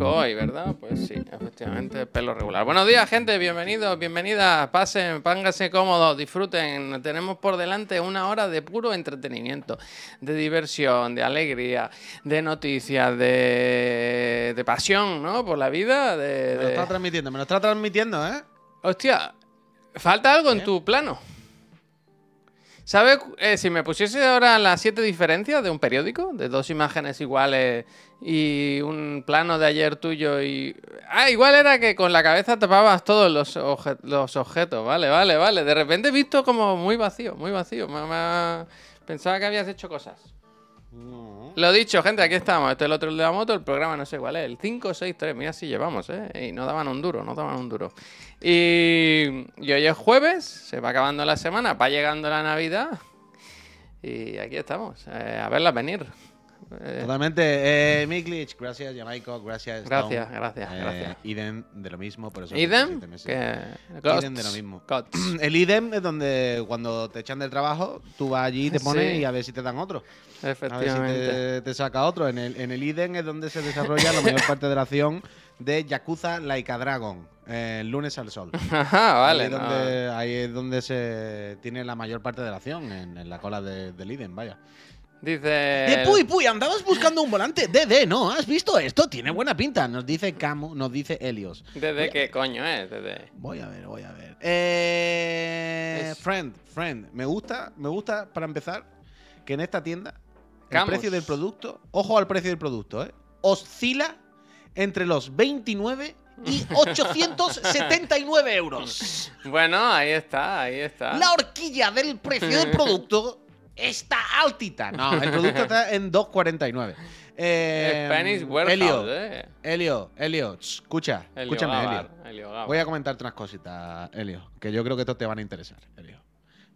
Hoy, ¿verdad? Pues sí, efectivamente, pelo regular. Buenos días, gente, bienvenidos, bienvenidas, pasen, pónganse cómodos, disfruten. Tenemos por delante una hora de puro entretenimiento, de diversión, de alegría, de noticias, de, de pasión, ¿no? Por la vida, de... Me lo está transmitiendo, me lo está transmitiendo, ¿eh? Hostia, falta algo en ¿Qué? tu plano. ¿Sabes eh, si me pusiese ahora las siete diferencias de un periódico? De dos imágenes iguales y un plano de ayer tuyo y... Ah, igual era que con la cabeza tapabas todos los, obje- los objetos. Vale, vale, vale. De repente he visto como muy vacío, muy vacío. Me- Pensaba que habías hecho cosas. No. Lo dicho, gente, aquí estamos. Este es el otro de la moto. El programa no sé cuál es. El 563. Mira si llevamos, ¿eh? Y no daban un duro, no daban un duro. Y, hoy es jueves. Se va acabando la semana. Va llegando la Navidad. Y aquí estamos. eh, a verla venir. Eh, Totalmente. Eh, Miklich, gracias, Jamaico, gracias. Stone. Gracias, gracias, Eh, gracias. idem de lo mismo, por eso. ¿Idem? Que... Idem de lo mismo. Gots. El idem es donde cuando te echan del trabajo, tú vas allí y te pones Sí. y a ver si te dan otro. A ver si Efectivamente. te, te saca otro. En el, en el idem es donde se desarrolla la mayor parte de la acción de Yakuza Like a Dragon. eh, lunes al sol. Ajá, vale. ahí, no. donde, ahí es donde se tiene la mayor parte de la acción, en, en la cola de- del idem, vaya. Dice... Eh, puy, puy, andabas buscando un volante DD, ¿no? ¿Has visto esto? Tiene buena pinta. Nos dice Camu, nos dice Helios. ¿Desde qué coño es? Desde... Voy a ver, voy a ver. Eh, Es- Friend, friend. Me gusta, me gusta, para empezar, que en esta tienda el precio del producto, ojo al precio del producto, ¿eh? Oscila entre los 29 y 879 euros. Bueno, ahí está, ahí está. La horquilla del precio del producto está altita. No, el producto está en 2,49. Eh, Spanish Warehouse, Elio, eh. Elio, Elio, ch, escucha, Elio escúchame, Gabar, Elio. Elio Gabar. Voy a comentarte unas cositas, Elio, que yo creo que estos te van a interesar, Elio.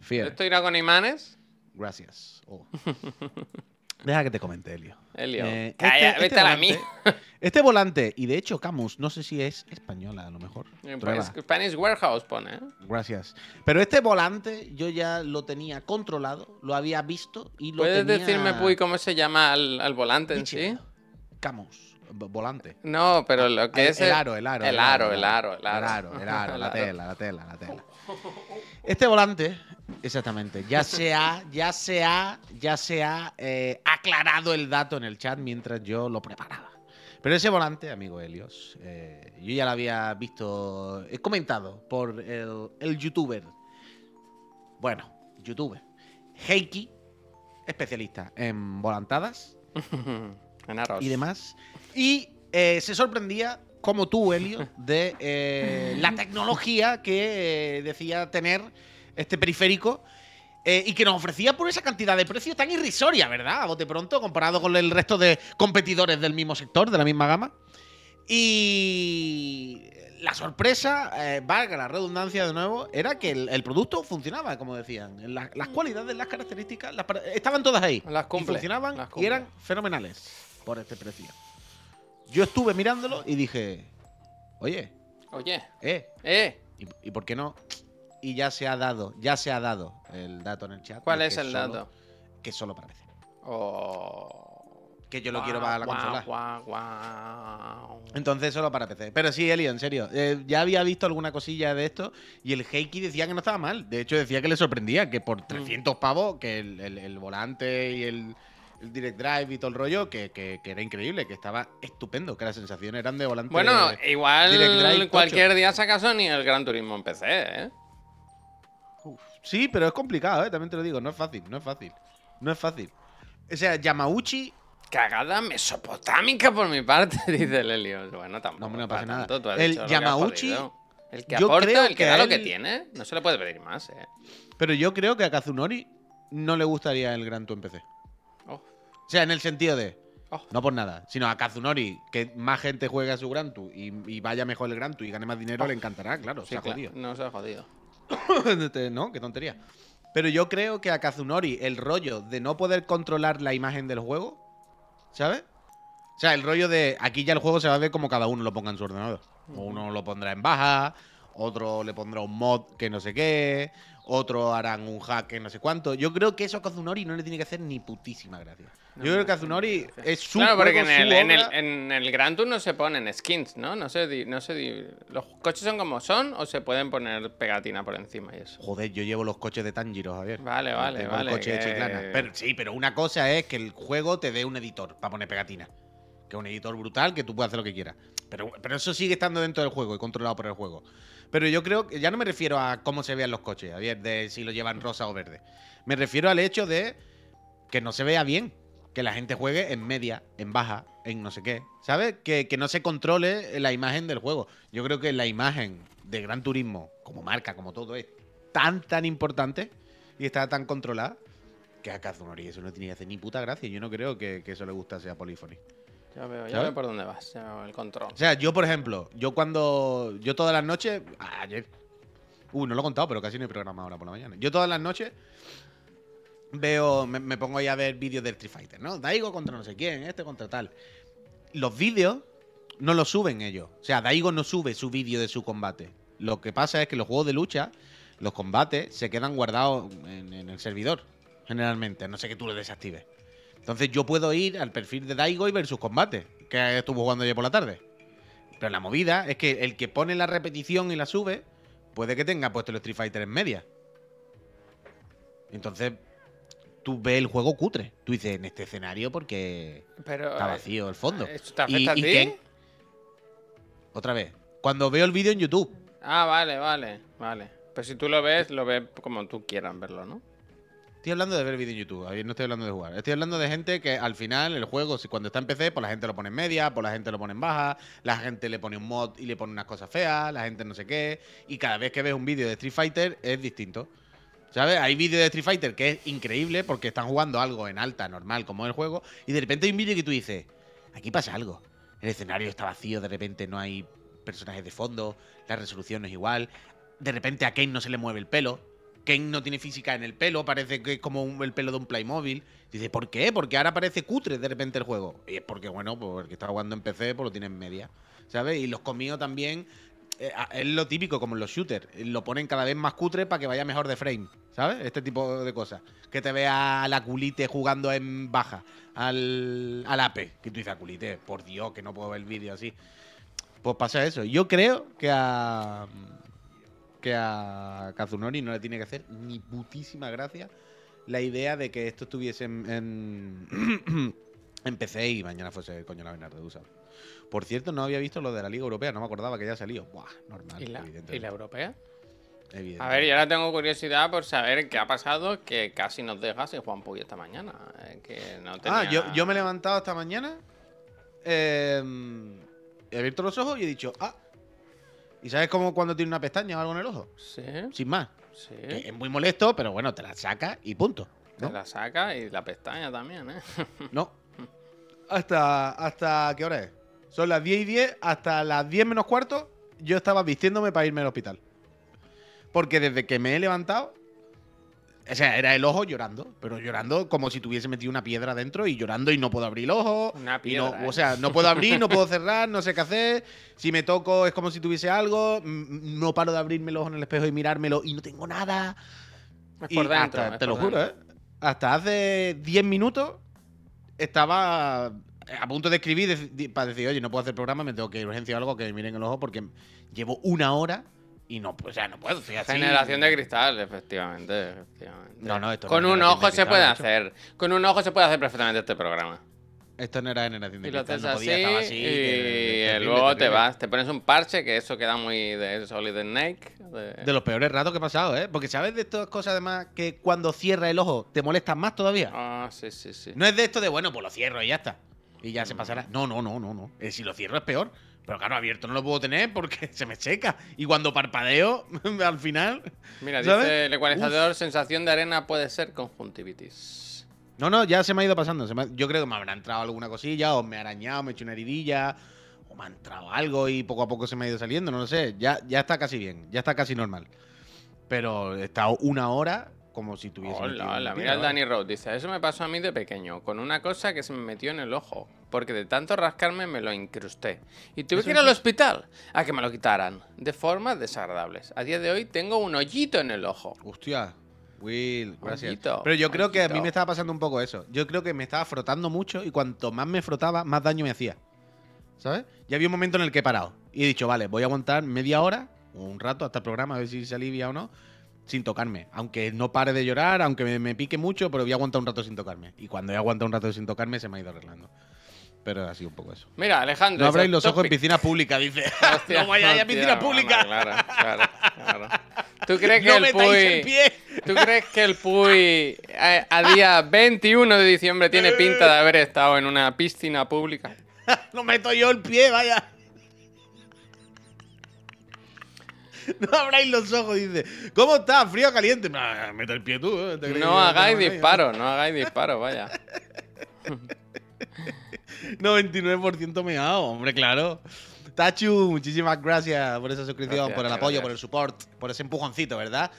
Fiel, ¿Esto irá con imanes? gracias. Oh. Deja que te comente, Elio. Elio. Eh, Calla, vete a la mía. volante, este volante, y de hecho Camus, no sé si es española a lo mejor. Prueba. Spanish Warehouse pone, ¿eh? Gracias. Pero este volante yo ya lo tenía controlado, lo había visto y lo ¿Puedes tenía... decirme, Puy, cómo se llama al, al volante en sí? Camus, volante. No, pero lo que el, es el aro, el aro. El aro, el aro, el aro. El aro, el aro, El la aro. tela, la tela, la tela. Este volante, exactamente, ya se ha, ya se ha, ya se ha eh, aclarado el dato en el chat mientras yo lo preparaba. Pero ese volante, amigo Helios, eh, yo ya lo había visto, he comentado por el, el youtuber, bueno, youtuber, Heiki, especialista en volantadas, en arroz. y demás. Y eh, se sorprendía, como tú, Helio, de eh, la tecnología que eh, decía tener este periférico eh, y que nos ofrecía por esa cantidad de precio tan irrisoria, ¿verdad? A bote pronto, comparado con el resto de competidores del mismo sector, de la misma gama. Y la sorpresa, eh, valga la redundancia de nuevo, era que el, el producto funcionaba, como decían. La- las cualidades, las características, las estaban todas ahí. Las cumple, y funcionaban las y eran fenomenales por este precio. Yo estuve mirándolo y dije, oye, Oye, eh, eh, ¿y, y por qué no? Y ya se ha dado, ya se ha dado el dato en el chat. ¿cuál es el solo- dato? Que solo para PC. Oh. Que yo lo quiero para la Guau, consola. guau. Entonces solo para PC. Pero sí, Elio, en serio. eh, ya había visto alguna cosilla de esto y el Heiki decía que no estaba mal. De hecho, decía que le sorprendía que Mm. por 300 pavos, que el, el- el volante y el, el Direct Drive y todo el rollo, que, que- que era increíble, que estaba estupendo, que las sensaciones eran de volante. Bueno, Direct igual Drive cualquier día saca Sony el Gran Turismo en PC, ¿eh? Uf, Sí, pero es complicado, ¿eh? también te lo digo. No es fácil, no es fácil. No es fácil. O sea, Yamauchi Cagada mesopotámica por mi parte, dice el Helios. Bueno, tampoco. No, hombre, no pasa nada. tanto, El que Yamauchi. El que aporta, el que, que da lo que tiene, no se le puede pedir más, ¿eh? Pero yo creo que a Kazunori no le gustaría el Gran Tour en PC. Oh, O sea, en el sentido de. oh. No por nada, sino a Kazunori, que más gente juegue a su Gran Tour y, y vaya mejor el Gran Tour y gane más dinero, le encantará, claro. Sí, se ha jodido. No se ha jodido. no, qué tontería. Pero yo creo que a Kazunori el rollo de no poder controlar la imagen del juego, ¿sabes? O sea, el rollo de aquí ya el juego se va a ver como cada uno lo ponga en su ordenador. Uno lo pondrá en baja, otro le pondrá un mod que no sé qué, otros harán un hack en no sé cuánto. Yo creo que eso a Kazunori no le tiene que hacer ni putísima gracia. Yo creo que Kazunori es su Claro, porque juego, en el, en, el, obra. en el Gran Tour no se ponen skins, ¿no? No sé, no sé ¿Los coches son como son o se pueden poner pegatina por encima y eso? Joder, yo llevo los coches de Tanjiro, Javier. Vale, vale, Tengo vale, El coche hecho que- y clana. Pero, sí, pero una cosa es que el juego te dé un editor para poner pegatina. Que es un editor brutal que tú puedes hacer lo que quieras. Pero, pero eso sigue estando dentro del juego y controlado por el juego. Pero yo creo que ya no me refiero a cómo se vean los coches, Javier, de si lo llevan rosa o verde. Me refiero al hecho de que no se vea bien. Que la gente juegue en media, en baja, en no sé qué. ¿Sabes? Que, que no se controle la imagen del juego. Yo creo que la imagen de Gran Turismo, como marca, como todo, es tan, tan importante y está tan controlada que a Kazunori eso no tiene que hacer ni puta gracia. Yo no creo que, que eso le gustase a Polyphony. Ya veo, ya veo por dónde vas, ya veo el control. O sea, yo, por ejemplo, yo cuando. Yo todas las noches. Ayer. Uy, no lo he contado, pero casi no hay programa ahora por la mañana. Yo todas las noches veo. Me, pongo ahí a ver vídeos del Street Fighter, ¿no? Daigo contra no sé quién, este contra tal. Los vídeos no los suben ellos. O sea, Daigo no sube su vídeo de su combate. Lo que pasa es que los juegos de lucha, los combates, se quedan guardados en, el servidor. Generalmente, no sé que tú lo desactives. Entonces yo puedo ir al perfil de Daigo y ver sus combates, que estuvo jugando ayer por la tarde. Pero la movida es que el que pone la repetición y la sube, puede que tenga puesto el Street Fighter en media. Entonces, tú ves el juego cutre. Tú dices, en este escenario, porque Pero, está eh, vacío el fondo. ¿Esto te Y- afecta a y ti? que- Otra vez. Cuando veo el vídeo en YouTube, Ah, vale, vale, vale. Pero si tú lo ves, lo ves como tú quieras verlo, ¿no? Estoy hablando de ver vídeo en YouTube, no estoy hablando de jugar. Estoy hablando de gente que al final el juego, si cuando está en PC, pues la gente lo pone en media, pues la gente lo pone en baja, la gente le pone un mod y le pone unas cosas feas, la gente no sé qué. Y cada vez que ves un vídeo de Street Fighter es distinto. ¿Sabes? Hay vídeos de Street Fighter que es increíble porque están jugando algo en alta, normal, como es el juego, y de repente hay un vídeo que tú dices, aquí pasa algo. El escenario está vacío, de repente no hay personajes de fondo, la resolución no es igual, de repente a Kane no se le mueve el pelo, Kane no tiene física en el pelo, parece que es como el pelo de un Playmobil. Dice, ¿por qué? Porque ahora parece cutre de repente el juego. Y es porque, bueno, pues el que está jugando en PC, pues lo tiene en media. ¿Sabes? Y los comidos también. Eh, es lo típico, como en los shooters. eh, Lo ponen cada vez más cutre para que vaya mejor de frame. ¿Sabes? Este tipo de cosas. Que te vea la culite jugando en baja. Al, al AP. Que tú dices, a culite, por Dios, que no puedo ver el vídeo así. Pues pasa eso. Yo creo que a. Que a Kazunori no le tiene que hacer ni putísima gracia la idea de que esto estuviese en, en, PC y mañana fuese coño la Bernardo Usa. Por cierto, no había visto lo de la Liga Europea, no me acordaba que ya salió. Buah, normal, ¿Y la. ¿Y la europea? A ver, yo ahora tengo curiosidad por saber qué ha pasado que casi nos deja sin Juan Puy esta mañana. eh, que no Ah, yo, yo me he levantado esta mañana, eh, he abierto los ojos y he dicho, ah. ¿Y sabes cómo cuando tiene una pestaña o algo en el ojo? Sí, Sin más. sí. Que es muy molesto, pero bueno, te la sacas y punto. Te la saca y la pestaña también, ¿eh? No. ¿Hasta, ¿Hasta qué hora es? Son las 10 y 10, hasta las 10 menos cuarto, yo estaba vistiéndome para irme al hospital. Porque desde que me he levantado, o sea, era el ojo llorando, pero llorando como si tuviese metido una piedra dentro y llorando y no puedo abrir el ojo. Una no- piedra, ¿eh? O sea, no puedo abrir, no puedo cerrar, no sé qué hacer. Si me toco es como si tuviese algo. No paro de abrirme el ojo en el espejo y mirármelo y no tengo nada. Es Y por dentro. hasta- es te por lo juro. ¿eh? Hasta hace 10 minutos estaba a punto de escribir para decir, oye, no puedo hacer programa, me tengo que ir a urgencia o algo que me miren el ojo porque llevo una hora y no, o sea, no puedo. así. Generación de cristal, efectivamente. efectivamente. No, no, esto Con un ojo se cristal, puede hacer. Con un ojo se puede hacer perfectamente este programa. Esto no era generación de Y lo cristal, haces no así, podía estar así. y terrible, luego te vas, te pones un parche, que eso queda muy de Solid Snake. de- De los peores ratos que he pasado, ¿eh? Porque sabes de estas cosas además que cuando cierra el ojo te molestan más todavía. Ah, sí, sí, sí. No es de esto de, bueno, pues lo cierro y ya está. Y ya se pasará. No, no, no, no, no. Eh, si lo cierro es peor. Pero claro, abierto no lo puedo tener porque se me seca. Y cuando parpadeo, al final. Mira, ¿sabes? dice el ecualizador, sensación de arena puede ser conjuntivitis. No, no, ya se me ha ido pasando. se me ha- Yo creo que me habrá entrado alguna cosilla, o me ha arañado, me he hecho una heridilla, o me ha entrado algo y poco a poco se me ha ido saliendo, no lo sé. Ya, ya está casi bien, ya está casi normal. Pero he estado una hora como si tuviese. Hola, hola, mira el. Danny Road, dice, eso me pasó a mí de pequeño, con una cosa que se me metió en el ojo, porque de tanto rascarme me lo incrusté. Y tuve que ir al hospital a que me lo quitaran, de formas desagradables. A día de hoy tengo un hoyito en el ojo. Hostia, Will, gracias. Pero yo creo que a mí me estaba pasando un poco eso. Yo creo que me estaba frotando mucho y cuanto más me frotaba, más daño me hacía. ¿Sabes? Ya había un momento en el que he parado y he dicho, vale, voy a aguantar media hora o un rato hasta el programa, a ver si se alivia o no, sin tocarme. Aunque no pare de llorar, aunque me, me pique mucho, pero voy a aguantar un rato sin tocarme. Y cuando he aguantado un rato sin tocarme, se me ha ido arreglando. Pero ha sido un poco eso. Mira, Alejandro. No abráis los ojos en "Topic". piscina pública, dice. Hostia, no vayáis a piscina pública. Claro, claro, claro. ¿Tú crees que no el metáis el Puy... pie. ¿Tú crees que el Puy a, a día 21 de diciembre tiene pinta de haber estado en una piscina pública? No meto yo el pie, vaya. No abráis los ojos, dice. ¿Cómo está? ¿Frío o caliente? Nah, mete el pie tú. ¿eh? ¿Te crees No hagáis disparos, no hagáis disparos, vaya. nadie? 99% meado, hombre, claro. Tachu, muchísimas gracias por esa suscripción, Gracias, por el apoyo, gracias. por el support, por ese empujoncito, ¿verdad?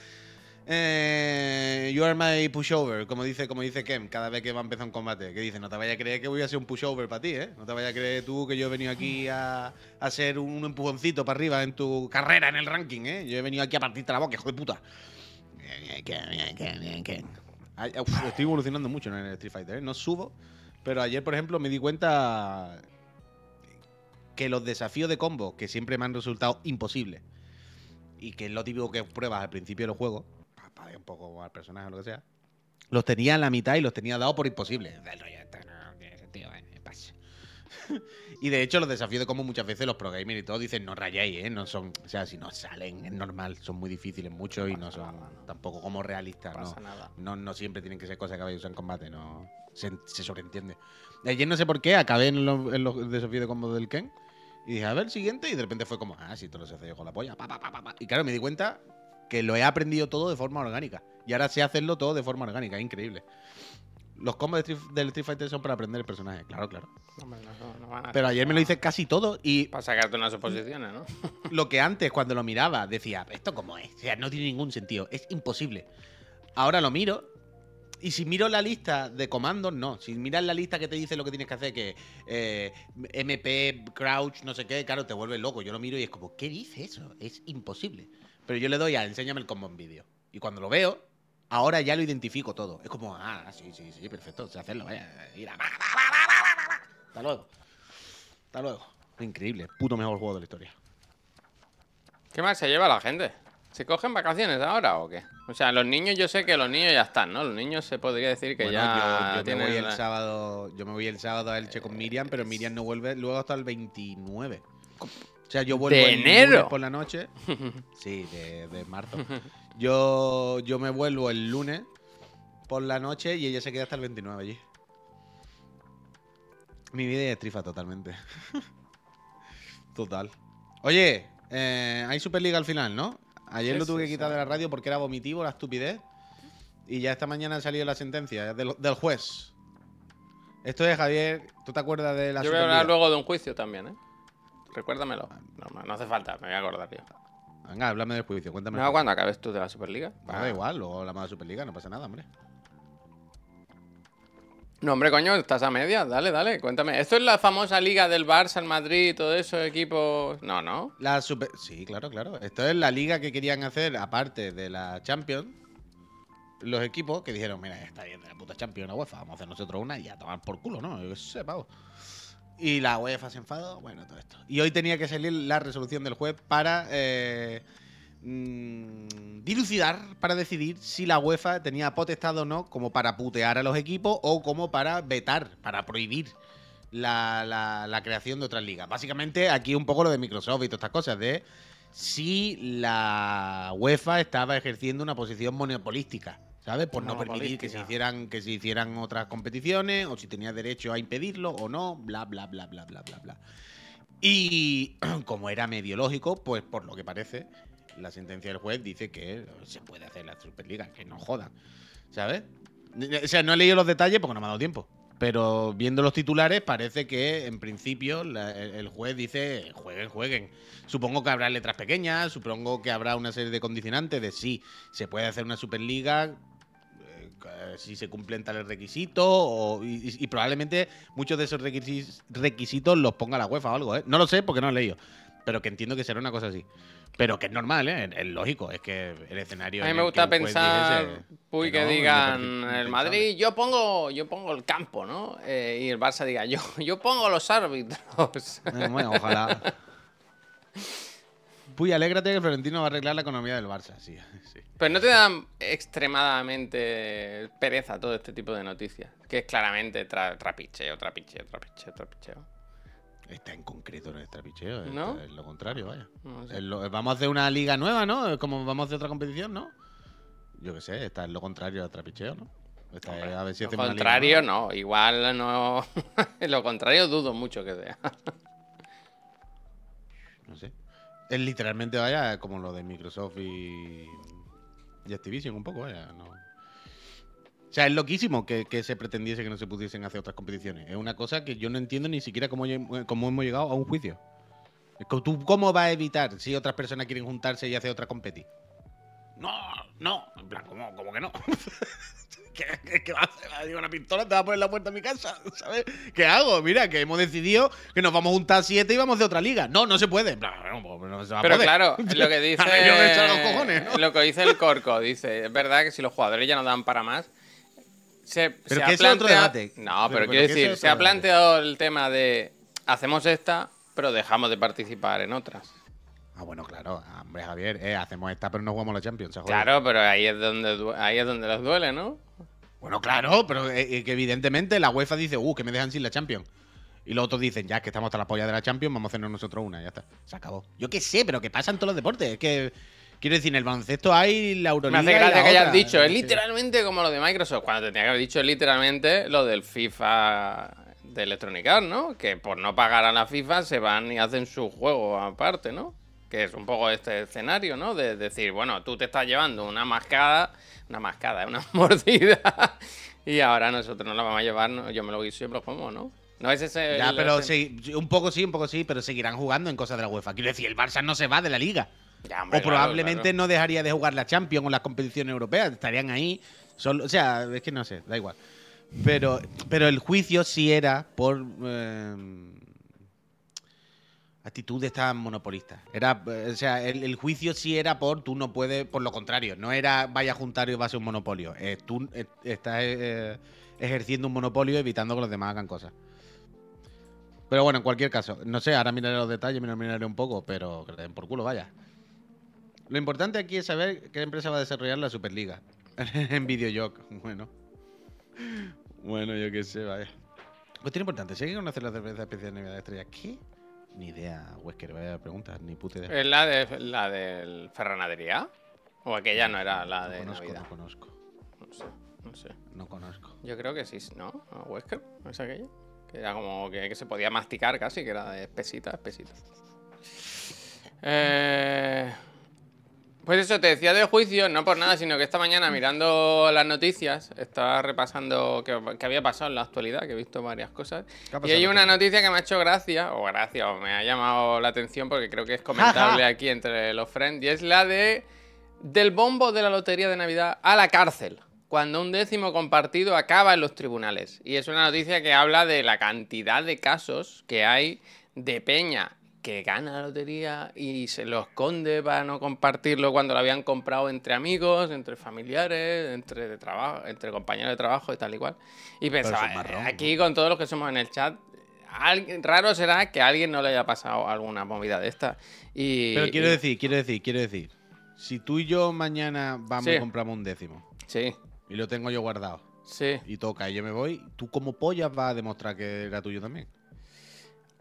Eh, you are my pushover, como dice, como dice Kem, cada vez que va a empezar un combate. Que dice, no te vayas a creer que voy a ser un pushover para ti, ¿eh? No te vayas a creer tú que yo he venido aquí a, a hacer un empujoncito para arriba en tu carrera en el ranking, ¿eh? Yo he venido aquí a partirte la boca, hijo de puta. Ay, uf, estoy evolucionando mucho en el Street Fighter, ¿eh? No subo, pero ayer, por ejemplo, me di cuenta que los desafíos de combo, que siempre me han resultado imposibles, y que es lo típico que pruebas al principio del juego, un poco al personaje o lo que sea, los tenía en la mitad y los tenía dados por rollo, esto no tiene sentido, eh, pasa. y de hecho, los desafíos de combo muchas veces los pro gamers y todo dicen no rayéis, ¿eh? No son, o sea, si no salen, es normal, son muy difíciles muchos y no son nada, no. tampoco como realistas, No ¿no? pasa nada. No, no siempre tienen que ser cosas que a usar en combate, no. Se, se sobreentiende. Ayer no sé por qué, acabé en los, en los desafíos de combo del Ken. Y dije, a ver el siguiente. Y de repente fue como, ah, sí, todo se hace yo con la polla. pa, pa, pa. Y claro, me di cuenta que lo he aprendido todo de forma orgánica. Y ahora sé hacerlo todo de forma orgánica, es increíble. Los combos de Street- del Street Fighter son para aprender el personaje, claro, claro. Hombre, no, no van a Pero ayer me lo hice casi todo y Para sacarte unas oposiciones, ¿no? lo que antes, cuando lo miraba, decía, ¿esto cómo es? O sea, no tiene ningún sentido, es imposible. Ahora lo miro y si miro la lista de comandos, no. Si miras la lista que te dice lo que tienes que hacer, que eh, MP, crouch, no sé qué, claro, te vuelve loco. Yo lo miro y es como, ¿qué dice eso? Es imposible. Pero yo le doy a enséñame el combo en vídeo. Y cuando lo veo, ahora ya lo identifico todo. Es como, ah, sí, sí, sí, perfecto, sé hacerlo, vaya. Mira, va, va, va. Hasta luego. Hasta luego. Increíble, puto mejor juego de la historia. ¿Qué más se lleva la gente? ¿Se cogen vacaciones ahora o qué? O sea, los niños, yo sé que los niños ya están, ¿no? Los niños se podría decir que Bueno, ya yo, yo me tienen. voy el sábado, yo me voy el sábado a Elche con Miriam, pero Miriam no vuelve luego hasta el 29. O sea, yo vuelvo ¿De enero? por la noche. Sí, de, de marzo. Yo, yo me vuelvo el lunes por la noche y ella se queda hasta el 29 allí. Mi vida es trifa totalmente. Total. Oye, eh, hay Superliga al final, ¿no? Ayer lo tuve que quitar de la radio porque era vomitivo, la estupidez. Y ya esta mañana ha salido la sentencia del, del juez. Esto es, Javier, ¿tú te acuerdas de la Yo voy a hablar luego de un juicio también, ¿eh? Recuérdamelo. No, no hace falta, me voy a acordar yo. Venga, háblame del juicio, cuéntame. No, cuando acabes tú de la Superliga. Ah, da igual, luego hablamos de Superliga, no pasa nada, hombre. No, hombre, coño, estás a media. Dale, dale, cuéntame. ¿Esto es la famosa liga del Barça, el Madrid, todo eso, equipos? No, no. La super... Sí, claro, claro. Esto es la liga que querían hacer, aparte de la Champions. Los equipos que dijeron, mira, está bien de la puta Champions, la UEFA, vamos a hacer nosotros una y a tomar por culo, ¿no? Yo qué sé, pavo. Y la UEFA se enfadó, bueno, todo esto. Y hoy tenía que salir la resolución del juez para eh, mm, dilucidar, para decidir si la UEFA tenía potestad o no como para putear a los equipos o como para vetar, para prohibir la, la- la creación de otras ligas. Básicamente aquí un poco lo de Microsoft y todas estas cosas, de si la UEFA estaba ejerciendo una posición monopolística, ¿sabes? Por no permitir que se hicieran que se hicieran otras competiciones o si tenía derecho a impedirlo o no, bla bla bla bla bla bla bla. Y como era medio lógico, pues por lo que parece, la sentencia del juez dice que se puede hacer la Superliga, que no jodan, ¿sabes? O sea, no he leído los detalles porque no me ha dado tiempo. Pero viendo los titulares, parece que en principio la- el juez dice: jueguen, jueguen. Supongo que habrá letras pequeñas, supongo que habrá una serie de condicionantes de si se puede hacer una Superliga si se cumplen tales requisitos o- y, probablemente muchos de esos requisis- requisitos los ponga la UEFA o algo, ¿eh? No lo sé porque no lo he leído, pero que entiendo que será una cosa así. Pero que es normal, ¿eh? Es, es lógico, es que el escenario... A mí me gusta pensar, dijese Puy, que, no, digan el. Madrid, yo pongo, yo pongo el campo, ¿no? Eh, y el Barça diga, yo, yo pongo los árbitros. Eh, bueno, ojalá. Puy, alégrate que Florentino va a arreglar la economía del Barça, sí. sí. Pero no te dan extremadamente pereza todo este tipo de noticias. Que es claramente tra- trapicheo, trapicheo, trapicheo, trapicheo. Está en concreto no es trapicheo, es, ¿No? es lo contrario, vaya. No lo- vamos a hacer una liga nueva, ¿no? Como vamos a hacer otra competición, ¿no? Yo qué sé, está en lo contrario al trapicheo, ¿no? Está Hombre, a ver si lo liga contrario, nueva. no. Igual no. lo contrario dudo mucho que sea. No sé. Es literalmente, vaya, como lo de Microsoft y, y Activision, un poco, vaya. No. O sea, es loquísimo que, que se pretendiese que no se pudiesen hacer otras competiciones. Es una cosa que yo no entiendo ni siquiera cómo, cómo hemos llegado a un juicio. ¿Tú cómo vas a evitar si otras personas quieren juntarse y hacer otra competi? No, no. En plan, ¿cómo, cómo que no? ¿Qué, vas a hacer? ¿Vas a llevar una pistola? ¿Te vas a poner la puerta de mi casa? ¿Sabes? ¿Qué hago? Mira, que hemos decidido que nos vamos a juntar siete y vamos hacer otra liga. No, no se puede. Plan, no, pues no se va a Pero poder. claro, lo que dice. Yo me echo los cojones, ¿no? Lo que dice el Corco, dice, es verdad que si los jugadores ya no dan para más. Se, Pero se que ha es otro planteado- debate. No, Pero- quiero decir, se ha planteado el tema de hacemos esta, pero dejamos de participar en otras. Ah, bueno, claro. Ah, Hombre, Javier, eh, hacemos esta, pero no jugamos la Champions. se jode. Claro, pero ahí es donde ahí es donde les duele, ¿no? Bueno, claro, pero eh, eh, que evidentemente la UEFA dice, uh, que me dejan sin la Champions. Y los otros dicen, ya que estamos hasta la polla de la Champions, vamos a hacernos nosotros una, ya está. Se acabó. Yo qué sé, pero que pasa en todos los deportes. Es que, quiero decir, en el baloncesto hay la Me Euroliga. hace y la gracia que hayas otra. dicho, es literalmente como lo de Microsoft, cuando tendría que haber dicho literalmente lo del FIFA de Electronic Arts, ¿no? Que por no pagar a la FIFA se van y hacen su juego aparte, ¿no? Que es un poco este escenario, ¿no? De decir, bueno, tú te estás llevando una mascada, una mascada, una mordida, y ahora nosotros no la vamos a llevar, ¿no? yo me lo me lo como, ¿no? No es ese. Ya, el- pero el- sí, un poco sí, un poco sí, pero seguirán jugando en cosas de la UEFA. Quiero decir, el Barça no se va de la liga. Ya, hombre, o claro, probablemente claro. no dejaría de jugar la Champions o las competiciones europeas. Estarían ahí. Solo, o sea, es que no sé, da igual. Pero, pero el juicio sí era por eh, actitudes tan monopolistas. Era, eh, o sea, el, juicio sí era por tú no puedes, por lo contrario, no era vaya a juntar y va a ser un monopolio. Eh, tú eh, estás ejerciendo un monopolio evitando que los demás hagan cosas. Pero bueno, en cualquier caso, no sé, ahora miraré los detalles, miraré un poco, pero que le den por culo, vaya. Lo importante aquí es saber qué empresa va a desarrollar la Superliga en Videojoc. Bueno. Bueno, yo qué sé, vaya. Cuestión importante, si hay que conocer la cerveza especial de Navidad de Estrella, ¿qué? Ni idea, Wesker, vaya preguntas, ni puta idea. ¿Es la, de, la del Ferranadería? ¿O aquella no era la no de conozco, Navidad? no conozco, No sé, no sé. no conozco. Yo creo que sí, ¿no? ¿A Wesker? ¿No es aquella? Que era como que, que se podía masticar casi, que era de espesita, espesita. Eh, pues eso, te decía del juicio, no por nada, sino que esta mañana mirando las noticias, estaba repasando qué, qué había pasado en la actualidad, que he visto varias cosas. ¿Qué ha Y hay una noticia que me ha hecho gracia, o gracia, o me ha llamado la atención porque creo que es comentable aquí entre los friends, y es la de del bombo de la lotería de Navidad a la cárcel, cuando un décimo compartido acaba en los tribunales. Y es una noticia que habla de la cantidad de casos que hay de peña que gana la lotería y se lo esconde para no compartirlo cuando lo habían comprado entre amigos, entre familiares, entre, de trabajo, entre compañeros de trabajo y tal y cual. Y pensaba, marrón, aquí con todos los que somos en el chat, alguien- raro será que a alguien no le haya pasado alguna movida de esta. Y, Pero quiero y- decir, quiero decir, quiero decir. Si tú y yo mañana vamos Sí. y compramos un décimo Sí, y lo tengo yo guardado sí. y toca y yo me voy, ¿tú como pollas vas a demostrar que era tuyo también?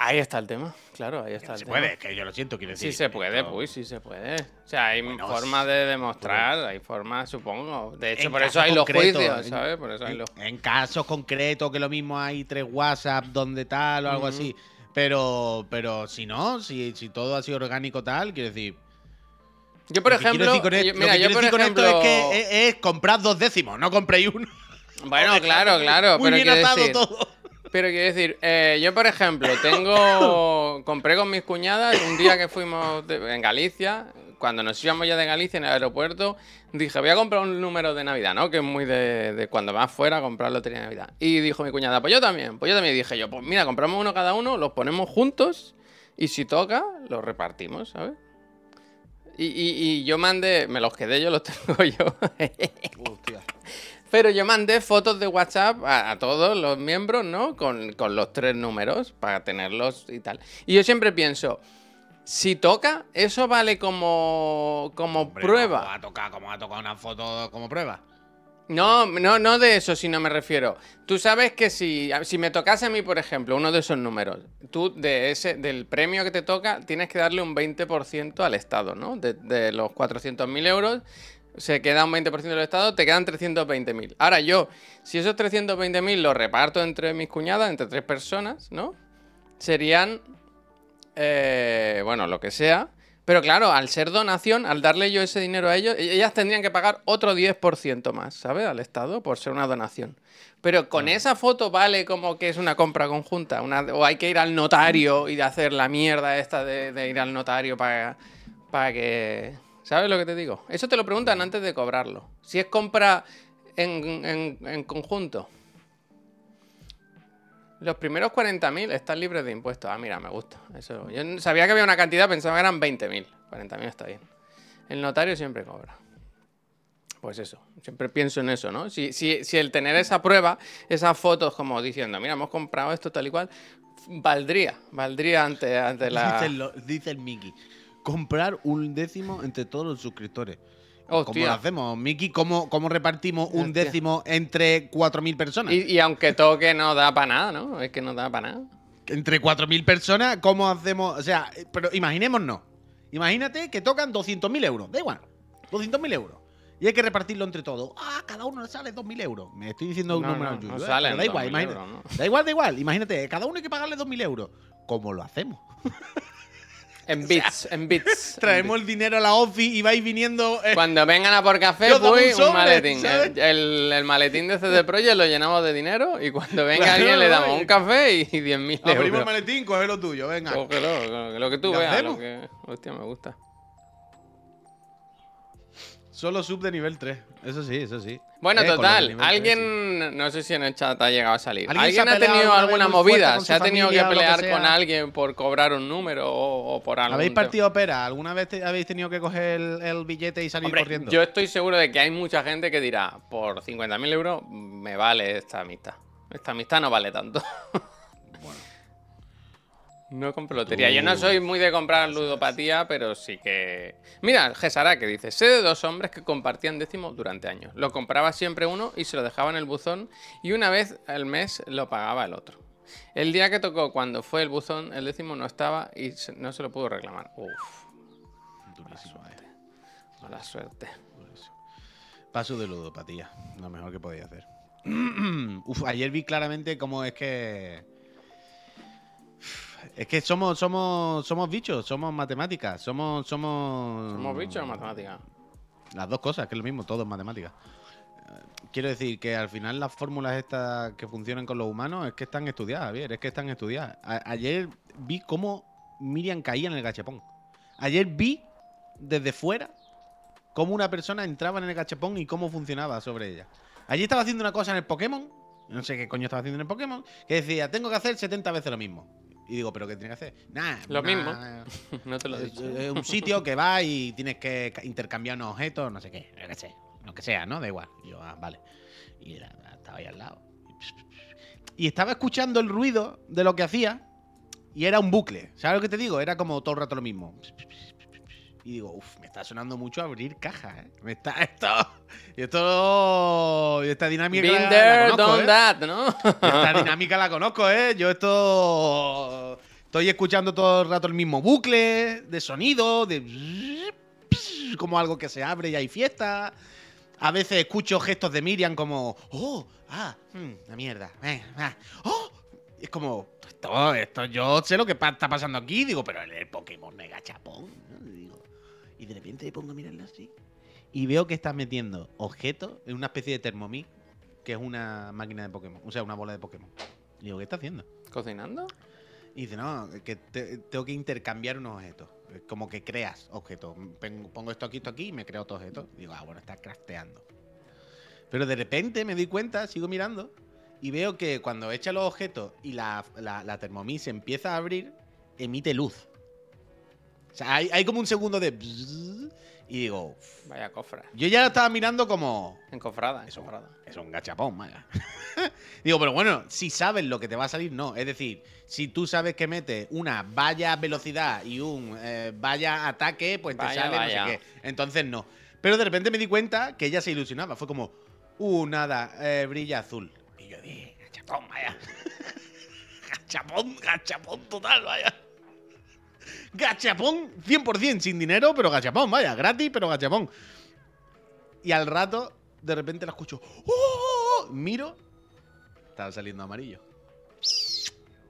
Ahí está el tema, claro, ahí está el Se tema. puede, que yo lo siento, quiero decir. Sí se puede, pues sí se puede. O sea, hay Bueno, formas de demostrar, hay formas, supongo. De hecho, por eso hay los concretos, juicios, ¿sabes? Por eso hay En, los... en casos concretos que lo mismo hay tres WhatsApp donde tal o algo así. Pero, pero si no, si, si todo ha sido orgánico tal, quiero decir. Yo, por ejemplo, yo- mira, que yo por decir con ejemplo... esto es que es, es comprar dos décimos, no compréis uno. Bueno, claro, claro, Muy pero bien atado decir... todo. Pero quiero decir, eh, yo por ejemplo, tengo. compré con mis cuñadas un día que fuimos de- en Galicia, cuando nos íbamos ya de Galicia en el aeropuerto, dije, voy a comprar un número de Navidad, ¿no? Que es muy de, de cuando vas fuera a comprar lotería de Navidad. Y dijo mi cuñada, pues yo también, pues yo también. Y dije yo, pues mira, compramos uno cada uno, los ponemos juntos y si toca, los repartimos, ¿sabes? Y, y- y yo mandé, me los quedé, yo los tengo yo. Hostia. Pero yo mandé fotos de WhatsApp a, a todos los miembros, ¿no? Con, con los tres números para tenerlos y tal. Y yo siempre pienso, si toca, eso vale como, como Hombre, prueba. ¿cómo va a tocar, cómo va a tocar una foto como prueba? No, no, no de eso, sino me refiero. Tú sabes que si, si me tocase a mí, por ejemplo, uno de esos números, tú de ese, del premio que te toca, tienes que darle un 20% al Estado, ¿no? De, de los 400.000 euros, se queda un 20% del Estado, te quedan 320.000. Ahora yo, si esos 320.000 los reparto entre mis cuñadas, entre tres personas, ¿no? Serían, eh, bueno, lo que sea. Pero claro, al ser donación, al darle yo ese dinero a ellos, e- ellas tendrían que pagar otro 10% más, ¿sabes? Al Estado por ser una donación. Pero con esa foto vale como que es una compra conjunta. Una, o hay que ir al notario y de hacer la mierda esta de, de ir al notario para, para que... ¿Sabes lo que te digo? Eso te lo preguntan antes de cobrarlo. Si es compra en, en- en conjunto. Los primeros 40.000 están libres de impuestos. Ah, mira, me gusta. Eso, yo sabía que había una cantidad, pensaba que eran 20.000. 40.000 está bien. El notario siempre cobra. Pues eso, siempre pienso en eso, ¿no? Si, si, si el tener esa prueba, esas fotos como diciendo, mira, hemos comprado esto tal y cual, valdría, valdría ante, ante la... Dice, el, dice el Mickey. Comprar un décimo entre todos los suscriptores. ¿Cómo lo hacemos, Mickey? ¿Cómo, cómo repartimos un Hostia. décimo entre 4.000 personas? Y, y aunque toque no da para nada, ¿no? Es que no da para nada. Entre 4.000 personas, ¿cómo hacemos? O sea, eh, pero imaginémonos. Imagínate que tocan 200.000 euros. Da igual. 200.000 euros. Y hay que repartirlo entre todos. Ah, cada uno le sale 2.000 euros. Me estoy diciendo un No, número no, no ¿eh? salen da igual, 2.000 imagínate. Da igual, da igual. Imagínate, cada uno hay que pagarle 2.000 euros. ¿Cómo lo hacemos? En bits, en bits. Traemos el dinero a la office y vais viniendo. eh, Cuando vengan a por café, pues un un, maletín. El, el- el maletín de CD Projekt lo llenamos de dinero y cuando venga Claro, alguien le no, damos y- un café y 10.000 abrimos el euros. maletín, coge lo tuyo, venga. Cógelo, lo, que tú ¿Lo veas. Lo que... Hostia, me gusta. Solo sub de nivel 3. Eso sí, eso sí. Bueno, Eh, total, nivel 3, sí. alguien, no sé si en el chat ha llegado a salir. ¿Alguien ¿Alguien, se ha tenido alguna movida? ¿Se ha tenido que familia pelear con alguien por cobrar un número o, o por algo? ¿Habéis partido pera? ¿Alguna vez te- habéis tenido que coger el, el billete y salir Hombre, corriendo? yo estoy seguro de que hay mucha gente que dirá, por 50.000 euros me vale esta amistad. Esta amistad no vale tanto. No compro lotería. Yo no soy muy de comprar ludopatía, pero sí que. Mira, Gesara que dice: Sé de dos hombres que compartían décimo durante años. Lo compraba siempre uno y se lo dejaba en el buzón, y una vez al mes lo pagaba el otro. El día que tocó, cuando fue el buzón, el décimo no estaba y no se lo pudo reclamar. Uf, Durísimo, eh. mala suerte. Paso de ludopatía. Lo mejor que podía hacer. Uf, ayer vi claramente cómo es que. Es que somos, somos, somos bichos, somos matemáticas, somos, somos. ¿Somos bichos o matemáticas? Las dos cosas, que es lo mismo, todo es matemática. Eh, Quiero decir que al final las fórmulas estas que funcionan con los humanos es que están estudiadas, Javier, es que están estudiadas. A- ayer vi cómo Miriam caía en el gachapón. Ayer vi desde fuera cómo una persona entraba en el gachapón y cómo funcionaba sobre ella. Ayer estaba haciendo una cosa en el Pokémon, no sé qué coño estaba haciendo en el Pokémon, que decía, tengo que hacer 70 veces lo mismo. Y digo, ¿pero qué tiene que hacer? Nada. Lo mismo. no te lo he dicho. es un sitio que va y tienes que ca- intercambiar unos objetos, no sé qué, yo qué sé, lo que sea, ¿no? Da igual. Y yo, ah, vale. Y estaba ahí al lado. Y estaba escuchando el ruido de lo que hacía y era un bucle. ¿Sabes lo que te digo? Era como todo el rato lo mismo. Y digo, uff, me está sonando mucho abrir cajas, ¿eh? Me está esto. Y esto. Y esta dinámica. Been la there, conozco, done ¿eh? that, ¿no? Esta dinámica la conozco, ¿eh? Yo esto. Estoy escuchando todo el rato el mismo bucle de sonido, de. Como algo que se abre y hay fiesta. A veces escucho gestos de Miriam como. ¡Oh! ¡Ah! mm, la mierda! eh, ah, ¡Oh! Es como. Esto, esto, yo sé lo que está pasando aquí. Digo, pero el, Pokémon de gachapón. Y de repente pongo a mirarlo así. Y veo que está metiendo objetos en una especie de Thermomix que es una máquina de Pokémon, o sea, una bola de Pokémon. Y digo, ¿qué está haciendo? ¿Cocinando? Y dice, no, que te- tengo que intercambiar unos objetos. Como que creas objetos. Pongo esto aquí, esto aquí y me creo otro objeto. Digo, ah, bueno, estás crafteando. Pero de repente me doy cuenta, sigo mirando y veo que cuando echa los objetos y la, la, la Thermomix empieza a abrir, emite luz. O sea, hay, hay como un segundo de... bzzz, Y digo, Vaya cofra. yo ya estaba mirando como... Encofrada, Eso. encofrada. Es un gachapón, vaya. Digo, pero bueno, si sabes lo que te va a salir, no. Es decir, si tú sabes que mete una vaya velocidad y un eh, vaya ataque, pues te Vaya, sale vaya. no sé qué. Entonces no. Pero de repente me di cuenta que ella se ilusionaba. Fue como, uh, nada, eh, brilla azul. Y yo dije, gachapón, vaya. gachapón, gachapón total, vaya. Gachapón 100% sin dinero, pero gachapón, vaya. Gratis, pero gachapón. Y al rato, de repente la escucho. ¡Oh! Miro. Estaba saliendo amarillo.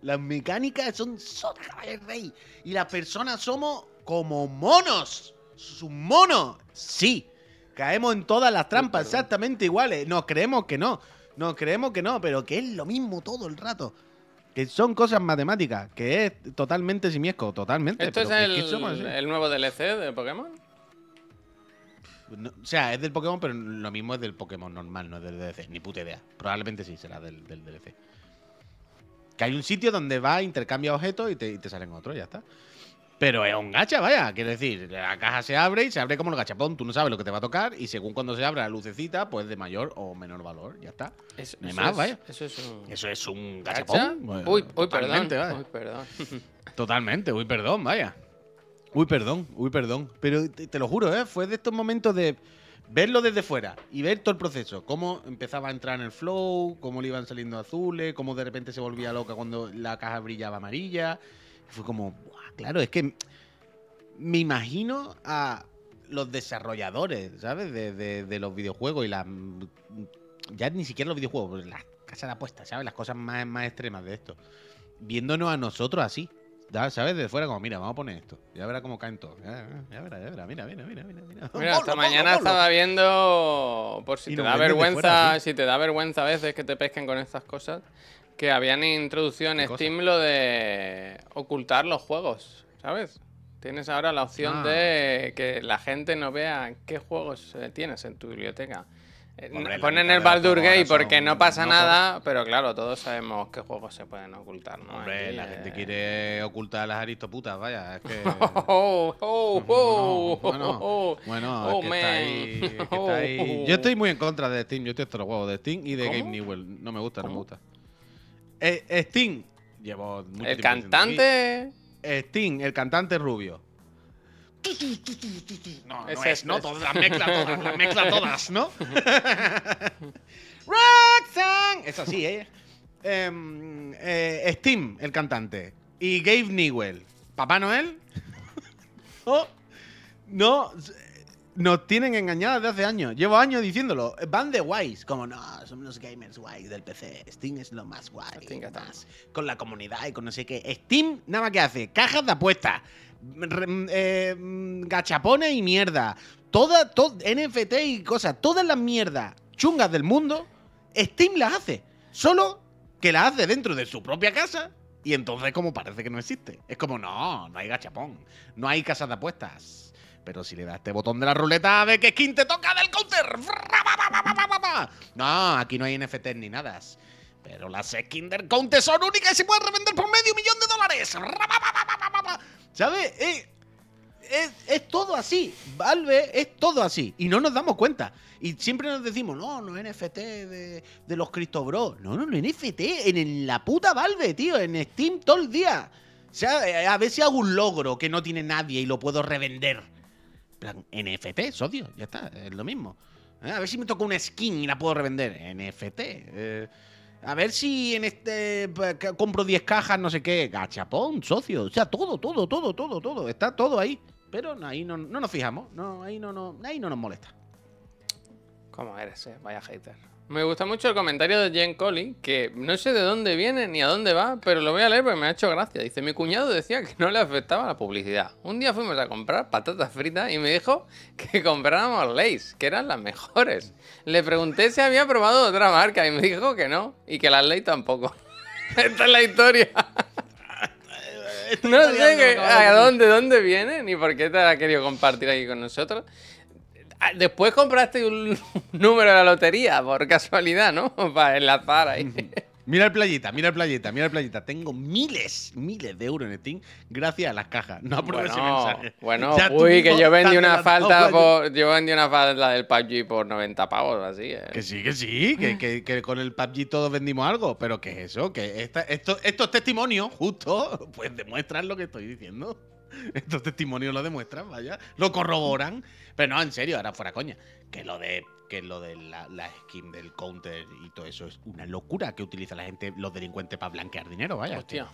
Las mecánicas son sota caballo rey. Y las personas somos como monos. ¡Sus monos! Sí. Caemos en todas las trampas exactamente iguales. Nos creemos que no. Nos creemos que no, pero que es lo mismo todo el rato. Que son cosas matemáticas. Que es totalmente simiesco. Totalmente. ¿Esto es que el, somos el nuevo DLC de Pokémon? No, o sea, es del Pokémon, pero lo mismo es del Pokémon normal, no es del DLC. Ni puta idea. Probablemente sí será del, del DLC. Que hay un sitio donde va, intercambia objetos y te, y te salen otros, ya está. Pero es un gacha, vaya. Quiero decir, la caja se abre y se abre como el gachapón. Tú no sabes lo que te va a tocar y según cuando se abra la lucecita, pues de mayor o menor valor, ya está. Eso, No hay eso más, es, vaya. Eso es un. Eso es un ¿Gacha? gachapón. Bueno, uy, uy, perdón. totalmente, vaya. Uy, perdón. Totalmente, uy, perdón, vaya. Uy, perdón, uy, perdón. Pero te, te lo juro, ¿eh? Fue de estos momentos de verlo desde fuera y ver todo el proceso. Cómo empezaba a entrar en el flow, cómo le iban saliendo azules, cómo de repente se volvía loca cuando la caja brillaba amarilla. Fue como, "Buah, claro, es que me imagino a los desarrolladores, ¿sabes? De, de- de los videojuegos y las. Ya ni siquiera los videojuegos, pero las casas de apuestas, ¿sabes? Las cosas más, más extremas de esto. Viéndonos a nosotros así. ¿Sabes? De fuera, como, mira, vamos a poner esto. Ya verá cómo caen todos. Ya, ya verá, ya verá. Mira, mira, mira, mira. Mira, Mira, Ponlo, mañana ponlo, ponlo. estaba viendo, por si Y te da vergüenza, fuera, sí. si te da vergüenza a veces que te pesquen con estas cosas, que habían introducido en. Steam lo de ocultar los juegos, ¿sabes? Tienes ahora la opción Ah. de que la gente no vea qué juegos eh, tienes en tu biblioteca. Eh, Hombre, Ponen el Baldur Gate porque no pasa no nada, pero claro, todos sabemos qué juegos se pueden ocultar, ¿no? Hombre, Aquí, la gente eh, quiere ocultar a las aristoputas, vaya. Es que. Oh, oh, oh, bueno, bueno, es que está man. ahí, es que está ahí. Yo estoy muy en contra de Steam. Yo estoy hasta los huevos de Steam y de ¿Cómo? Game Newell. No me gusta, no me ¿Cómo? gusta. Eh, Steam. Llevo mucho El cantante. Steam, el cantante rubio. No, no es, ¿no? es. Todas, las mezcla todas, las mezcla todas, ¿no? Roxanne. Es así, ¿eh? Em, eh, Steam, el cantante. Y Gabe Newell. ¿Papá Noel? Oh, no, nos tienen engañadas desde hace años. Llevo años diciéndolo. Van de guays. Como, no, son los gamers guays del PC. Steam es lo más guay. Steam más con la comunidad y con no sé qué. Steam nada más que hace cajas de apuestas, mm, eh, mm, gachapones y mierda. Toda, to- NFT y cosas, todas las mierdas chungas del mundo, Steam las hace. Solo que las hace dentro de su propia casa y entonces como parece que no existe. Es como, no, no hay gachapón, no hay casas de apuestas. Pero si le das este botón de la ruleta, ve qué skin te toca del counter. No, aquí no hay NFTs ni nada. Pero las skins del counter son únicas y se pueden revender por medio millón de dólares. ¿Sabes? Eh, es, es todo así. Valve es todo así. Y no nos damos cuenta. Y siempre nos decimos, no, no NFT de, de los Cristo Bros. No, no, no, NFT en, en la puta Valve, tío. En Steam todo el día. O sea, eh, a ver si hago un logro que no tiene nadie y lo puedo revender. Plan, NFT, socio, ya está, es lo mismo. Eh, A ver si me toca una skin y la puedo revender. NFT. eh, a ver si en este compro 10 cajas, no sé qué. Gachapón, socio. O sea, todo, todo, todo, todo, todo. Está todo ahí. Pero ahí no, no nos fijamos. No, ahí no, no, ahí no nos molesta. ¿Cómo eres, eh? Vaya hater. Me gusta mucho el comentario de Jen Colley, que no sé de dónde viene ni a dónde va, pero lo voy a leer porque me ha hecho gracia. Dice, mi cuñado decía que no le afectaba la publicidad. Un día fuimos a comprar patatas fritas y me dijo que compráramos Lays, que eran las mejores. Le pregunté si había probado otra marca y me dijo que no, y que las Lays tampoco. Esta es la historia. No sé que- a dónde, dónde viene ni por qué te la ha querido compartir aquí con nosotros. Ah, Después compraste un número de la lotería, por casualidad, ¿no? Para enlazar ahí. Mira el playita, mira el playita, mira el playita. Tengo miles, miles de euros en Steam gracias a las cajas. No ese Bueno, mensaje. bueno, Ya uy, que yo vendí una falta por. Yo vendí una falta del PUBG por 90 pavos, así, ¿eh? Que sí, que sí, que, que- que con el PUBG todos vendimos algo. Pero ¿qué es eso? Que esta- esto- estos testimonios, justo, pues demuestran lo que estoy diciendo. Estos testimonios lo demuestran, vaya. Lo corroboran. Pero no, en serio, ahora fuera coña. Que lo de que lo de la, la skin del counter y todo eso es una locura que utiliza la gente, los delincuentes, para blanquear dinero, vaya. Hostia.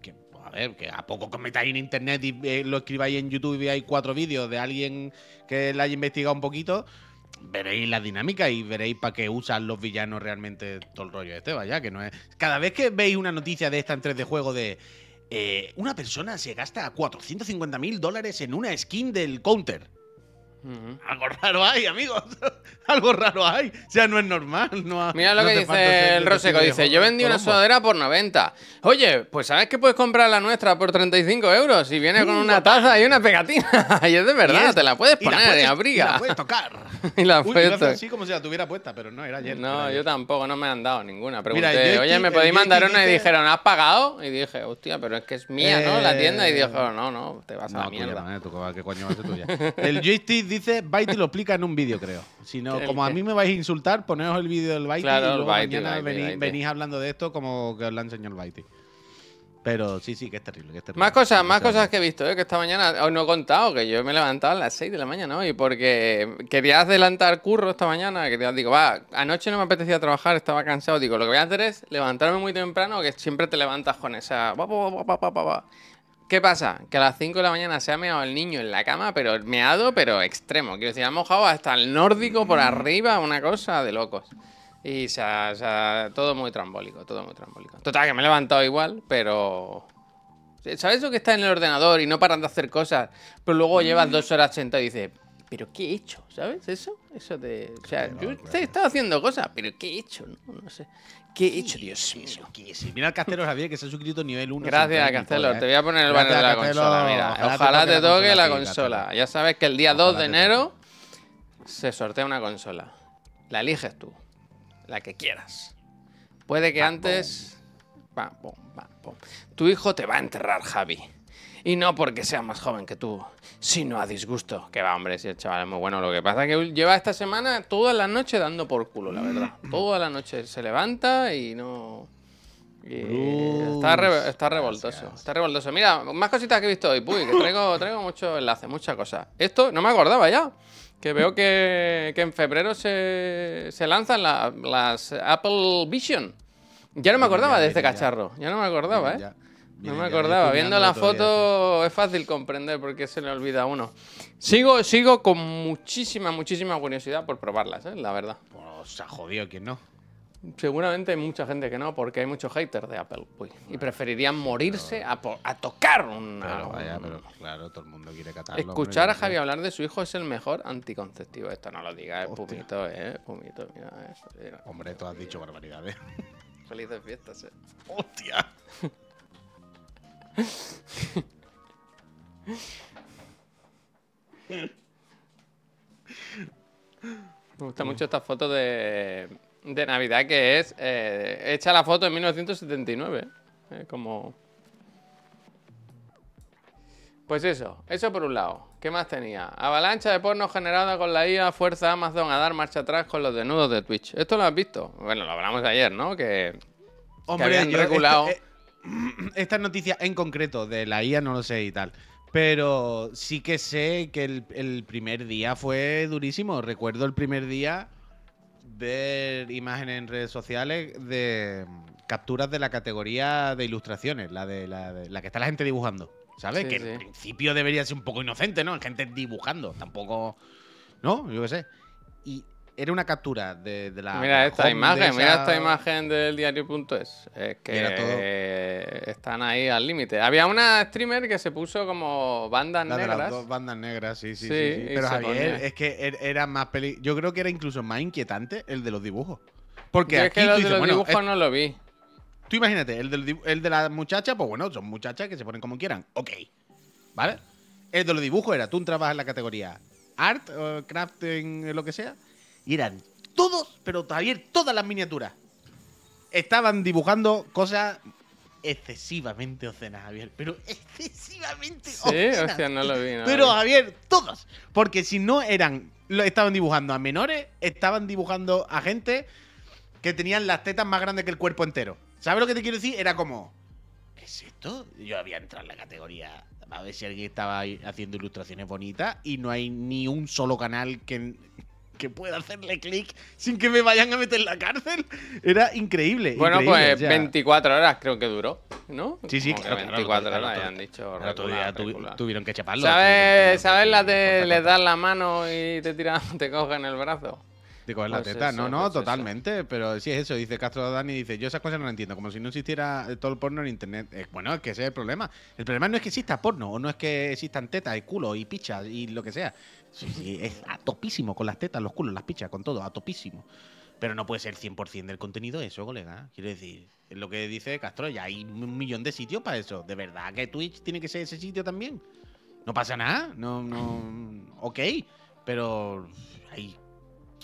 Que, a ver, que a poco que metáis en internet y eh, lo escribáis en YouTube y veáis cuatro vídeos de alguien que la haya investigado un poquito, veréis la dinámica y veréis para qué usan los villanos realmente todo el rollo este, vaya, que no es. Cada vez que veis una noticia de esta en 3 de juego de eh, una persona se gasta 450 mil dólares en una skin del counter. Algo raro hay, amigos. Algo raro hay. O sea, no es normal. No ha- Mira lo no que dice el Roseco. Dice, yo vendí una Colombo". sudadera por 90. Oye, pues ¿sabes que puedes comprar la nuestra por 35 euros? Y viene con una taza y una pegatina. y es de verdad, es- te la puedes y la poner puedes- en Y abriga. la puedes tocar. Y la puedes así como si la tuviera puesta, pero no, era ayer. No, yo tampoco, no me han dado ninguna. Pregunté, Mira, oye, ¿me podéis mandar una? Y dijeron, ¿has pagado? Y dije, hostia, pero es que es mía, ¿no? La tienda. Y Eh, dijo, no, no, te vas a la tuya mierda. no, eh, tú, ¿qué coño va a ser tuya? El joystick dice, Byte lo explica en un vídeo, creo. Si no, ¿El como a mí me vais a insultar, poneos el vídeo del Byte Claro, y luego Byte, mañana venís, hablando de esto como que os la enseñó el Byte. Pero sí, sí, que es terrible. Que es terrible. Más cosas, más cosas que he visto, ¿eh? que esta mañana os no he contado, que yo me he levantado a las 6 de la mañana hoy porque quería adelantar curro esta mañana, quería, digo, va, anoche no me apetecía trabajar, estaba cansado, digo, lo que voy a hacer es levantarme muy temprano, que siempre te levantas con esa... ¿Qué pasa? Que a las 5 de la mañana se ha meado el niño en la cama, pero meado, pero extremo. Quiero decir, ha mojado hasta el nórdico por arriba, una cosa de locos. Y se ha- se ha- todo muy trambólico, todo muy trambólico. Total, que me he levantado igual, pero... ¿Sabes eso que está en el ordenador y no paran de hacer cosas? Pero luego llevas dos horas sentado y dices, ¿pero qué he hecho? ¿Sabes eso? Eso de... O sea, yo he estado haciendo cosas, pero ¿qué he hecho? No, no sé. ¿Qué he hecho, Dios mío? Mira el Castelo Javier que se ha suscrito nivel 1. Gracias, Castelo. Te voy a poner el banner de la consola. Mira, ojalá te toque la consola. Ya sabes que el día 2 de enero se sortea una consola. La eliges tú. La que quieras. Puede que antes. Pam, pam. Tu hijo te va a enterrar, Javi. Y no porque sea más joven que tú, sino a disgusto. Que va, hombre, si el chaval es muy bueno. Lo que pasa es que lleva esta semana todas las noches dando por culo, la verdad. Todas las noches se levanta y no. y Bruce, está, re- está revoltoso. gracias. Está revoltoso. Mira, más cositas que he visto hoy. Puy, que traigo, traigo muchos enlaces, muchas cosas. Esto no me acordaba ya. Que veo que, que en febrero se, se lanzan la- las Apple Vision. Ya no me acordaba de este cacharro. Ya no me acordaba, ¿eh? No me acordaba. Viendo la foto es fácil comprender por qué se le olvida a uno. Sigo, sigo con muchísima, muchísima curiosidad por probarlas, ¿eh? la verdad. Pues se ha jodido, ¿quién no? Seguramente hay mucha gente que no, porque hay muchos haters de Apple. uy, y preferirían morirse a, po- a tocar un. Pero vaya, pero claro, todo el mundo quiere catarlo. Escuchar a Javi hablar de su hijo es el mejor anticonceptivo. Esto no lo digas, es Hostia. pumito, eh. Pumito, mira eso. mira. Hombre, tú has dicho barbaridades. Felices fiestas, eh. ¡Hostia! Mucho esta foto de, de Navidad que es eh, hecha la foto en 1979. eh, como... Pues eso, eso por un lado. ¿Qué más tenía? Avalancha de porno generada con la IA, fuerza Amazon a dar marcha atrás con los desnudos de Twitch. ¿Esto lo has visto? Bueno, lo hablamos ayer, ¿no? Que habían yo- regulado. este- eh, Estas noticias en concreto de la IA no lo sé y tal. Pero sí que sé que el, el primer día fue durísimo. Recuerdo el primer día ver imágenes en redes sociales de mm, capturas de la categoría de ilustraciones, la de la, de- la que está la gente dibujando. ¿Sabes? Sí, que sí. en principio debería ser un poco inocente, ¿no? Gente dibujando, tampoco. ¿No? Yo qué sé. Y era una captura de, de la. Mira esta imagen, mira esta imagen del diario.es. Es que todo. están ahí al límite. Había una streamer que se puso como bandas La de las negras. dos bandas negras, sí, sí, Sí, Pero Javier, es que er- era más peli. Yo creo que era incluso más inquietante el de los dibujos. Porque Yo es que los de los bueno, dibujos es- no lo vi. tú imagínate, el, del el de la muchacha, pues bueno, son muchachas que se ponen como quieran. Ok. ¿Vale? El de los dibujos era, tú entrabas en la categoría art, o crafting, lo que sea, y eran todos, pero todavía todas las miniaturas. Estaban dibujando cosas excesivamente obscenas, Javier. Pero excesivamente Sí, obscenas. hostia, no lo vi. no lo Pero vi. Javier, todos. Porque si no eran. Lo estaban dibujando a menores, estaban dibujando a gente que tenían las tetas más grandes que el cuerpo entero. ¿Sabes lo que te quiero decir? Era como. ¿Qué es esto? Yo había entrado en la categoría. A ver si alguien estaba haciendo ilustraciones bonitas y no hay ni un solo canal que, que pueda hacerle clic sin que me vayan a meter en la cárcel. Era increíble. Bueno, increíble, pues o sea, 24 horas creo que duró, ¿no? Sí, sí, Como claro, claro, 24 claro, horas claro. han dicho. regular, regular. tuvieron que chaparlo. ¿Sabes, ¿sabes la de le das la mano y te tiran, te cogen el brazo? De coger la Pues teta, eso, no, no, pues eso. totalmente. Pero sí es eso, dice Castro Dani, dice, yo esas cosas no las entiendo, como si no existiera todo el porno en internet. Bueno, es que ese es el problema. El problema no es que exista porno, o no es que existan tetas y culos y pichas y lo que sea. Sí, sí, es a topísimo con las tetas, los culos, las pichas, con todo, a topísimo. Pero no puede ser 100% del contenido eso, colega. Quiero decir, es lo que dice Castro, ya hay un millón de sitios para eso. ¿De verdad que Twitch tiene que ser ese sitio también? No pasa nada, no, no. Ok, pero hay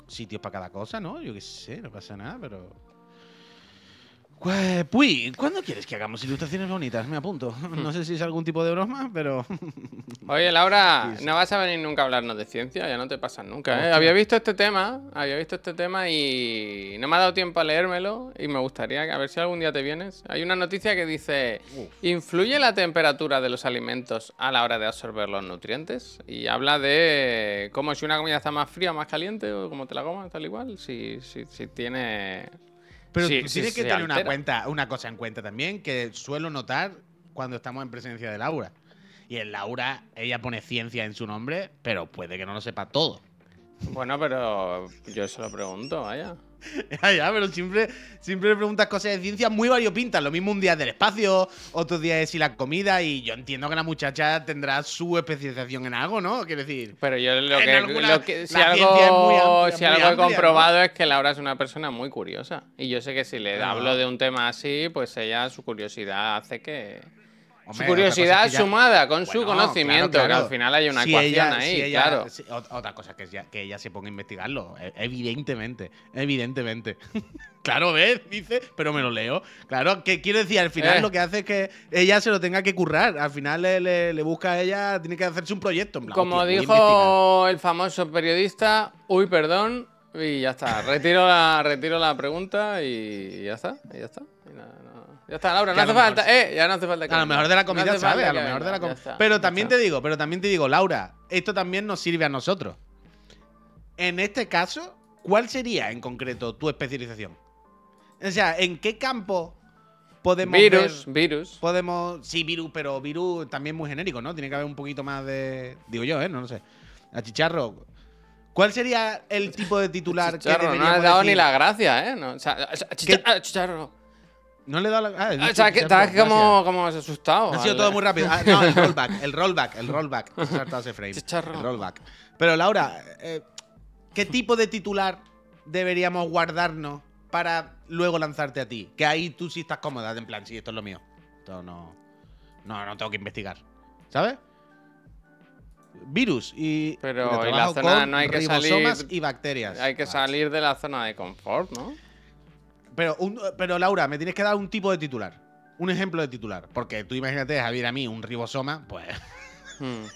sitios para cada cosa, ¿no? Yo qué sé, no pasa nada, pero. Pues, Puy, ¿cuándo quieres que hagamos ilustraciones bonitas? Me apunto. No sé si es algún tipo de broma, pero. Oye, Laura, no vas a venir nunca a hablarnos de ciencia, ya no te pasas nunca, ¿eh? Había visto este tema, había visto este tema y no me ha dado tiempo a leérmelo y me gustaría a ver si algún día te vienes. Hay una noticia que dice, ¿influye la temperatura de los alimentos a la hora de absorber los nutrientes? Y habla de cómo si una comida está más fría o más caliente o como te la comas, tal igual, si, si, si tiene... Pero Sí, tú sí, tienes que tener una, cuenta, una cosa en cuenta también, que suelo notar cuando estamos en presencia de Laura. Y en Laura, ella pone ciencia en su nombre, pero puede que no lo sepa todo. Bueno, pero yo se lo pregunto, vaya. Ya, ya, pero siempre, siempre le preguntas cosas de ciencia muy variopintas. Lo mismo un día es del espacio, otro día es y la comida. Y yo entiendo que la muchacha tendrá su especialización en algo, ¿no? Quiero decir. Pero yo lo que, alguna- lo que- si la algo, ciencia es muy amplia, si algo he comprobado es que Laura es una persona muy curiosa. Y yo sé que si le Claro. hablo de un tema así, pues ella, su curiosidad hace que... Hombre, su curiosidad es que ya- sumada con su Bueno, conocimiento, claro, que claro. al final hay una Si ecuación ella- ahí, si ella- claro. si- ot- otra cosa que, es ya- que ella se ponga a investigarlo, e- evidentemente, evidentemente. claro, ¿ves? Dice, pero me lo leo. Claro, que quiero decir, al final Eh. lo que hace es que ella se lo tenga que currar. Al final le, le- le busca a ella, tiene que hacerse un proyecto. en plan, Como dijo el famoso periodista, uy, perdón, y ya está. Retiro la, retiro la pregunta y ya está. Y ya está. Y nada, Ya está, Laura, no hace falta. Eh, ya no hace falta que A lo mejor de la No comida hace sabe, falta a lo mejor de la comida. Pero también te digo, pero también te digo, Laura, esto también nos sirve a nosotros. En este caso, ¿cuál sería en concreto tu especialización? O sea, ¿en qué campo podemos Virus, ver- virus. podemos sí virus, pero virus también muy genérico, ¿no? Tiene que haber un poquito más de digo yo, ¿eh? No lo sé. A Chicharro. ¿Cuál sería el tipo de titular Chicharro, que no deberíamos has dado decir? ni la gracia, ¿eh? No, o sea, chicha- chicharro. No le he dado la ah, O sea, que estás como, como asustado. Ha sido todo muy rápido. Ah, no, el rollback, el rollback, el rollback. Saltado ese frame. Chicharro. El rollback. Pero Laura, eh, ¿qué tipo de titular deberíamos guardarnos para luego lanzarte a ti? Que ahí tú sí estás cómoda, en plan, sí, esto es lo mío. Esto no. No, no tengo que investigar. ¿Sabes? Virus y. Pero, y la zona no hay que ribosomas salir- y bacterias. Hay que salir de la zona de confort, ¿no? Pero, un- pero Laura, me tienes que dar un tipo de titular. Un ejemplo de titular. Porque tú imagínate, Javier, a mí, un ribosoma, pues. Hmm.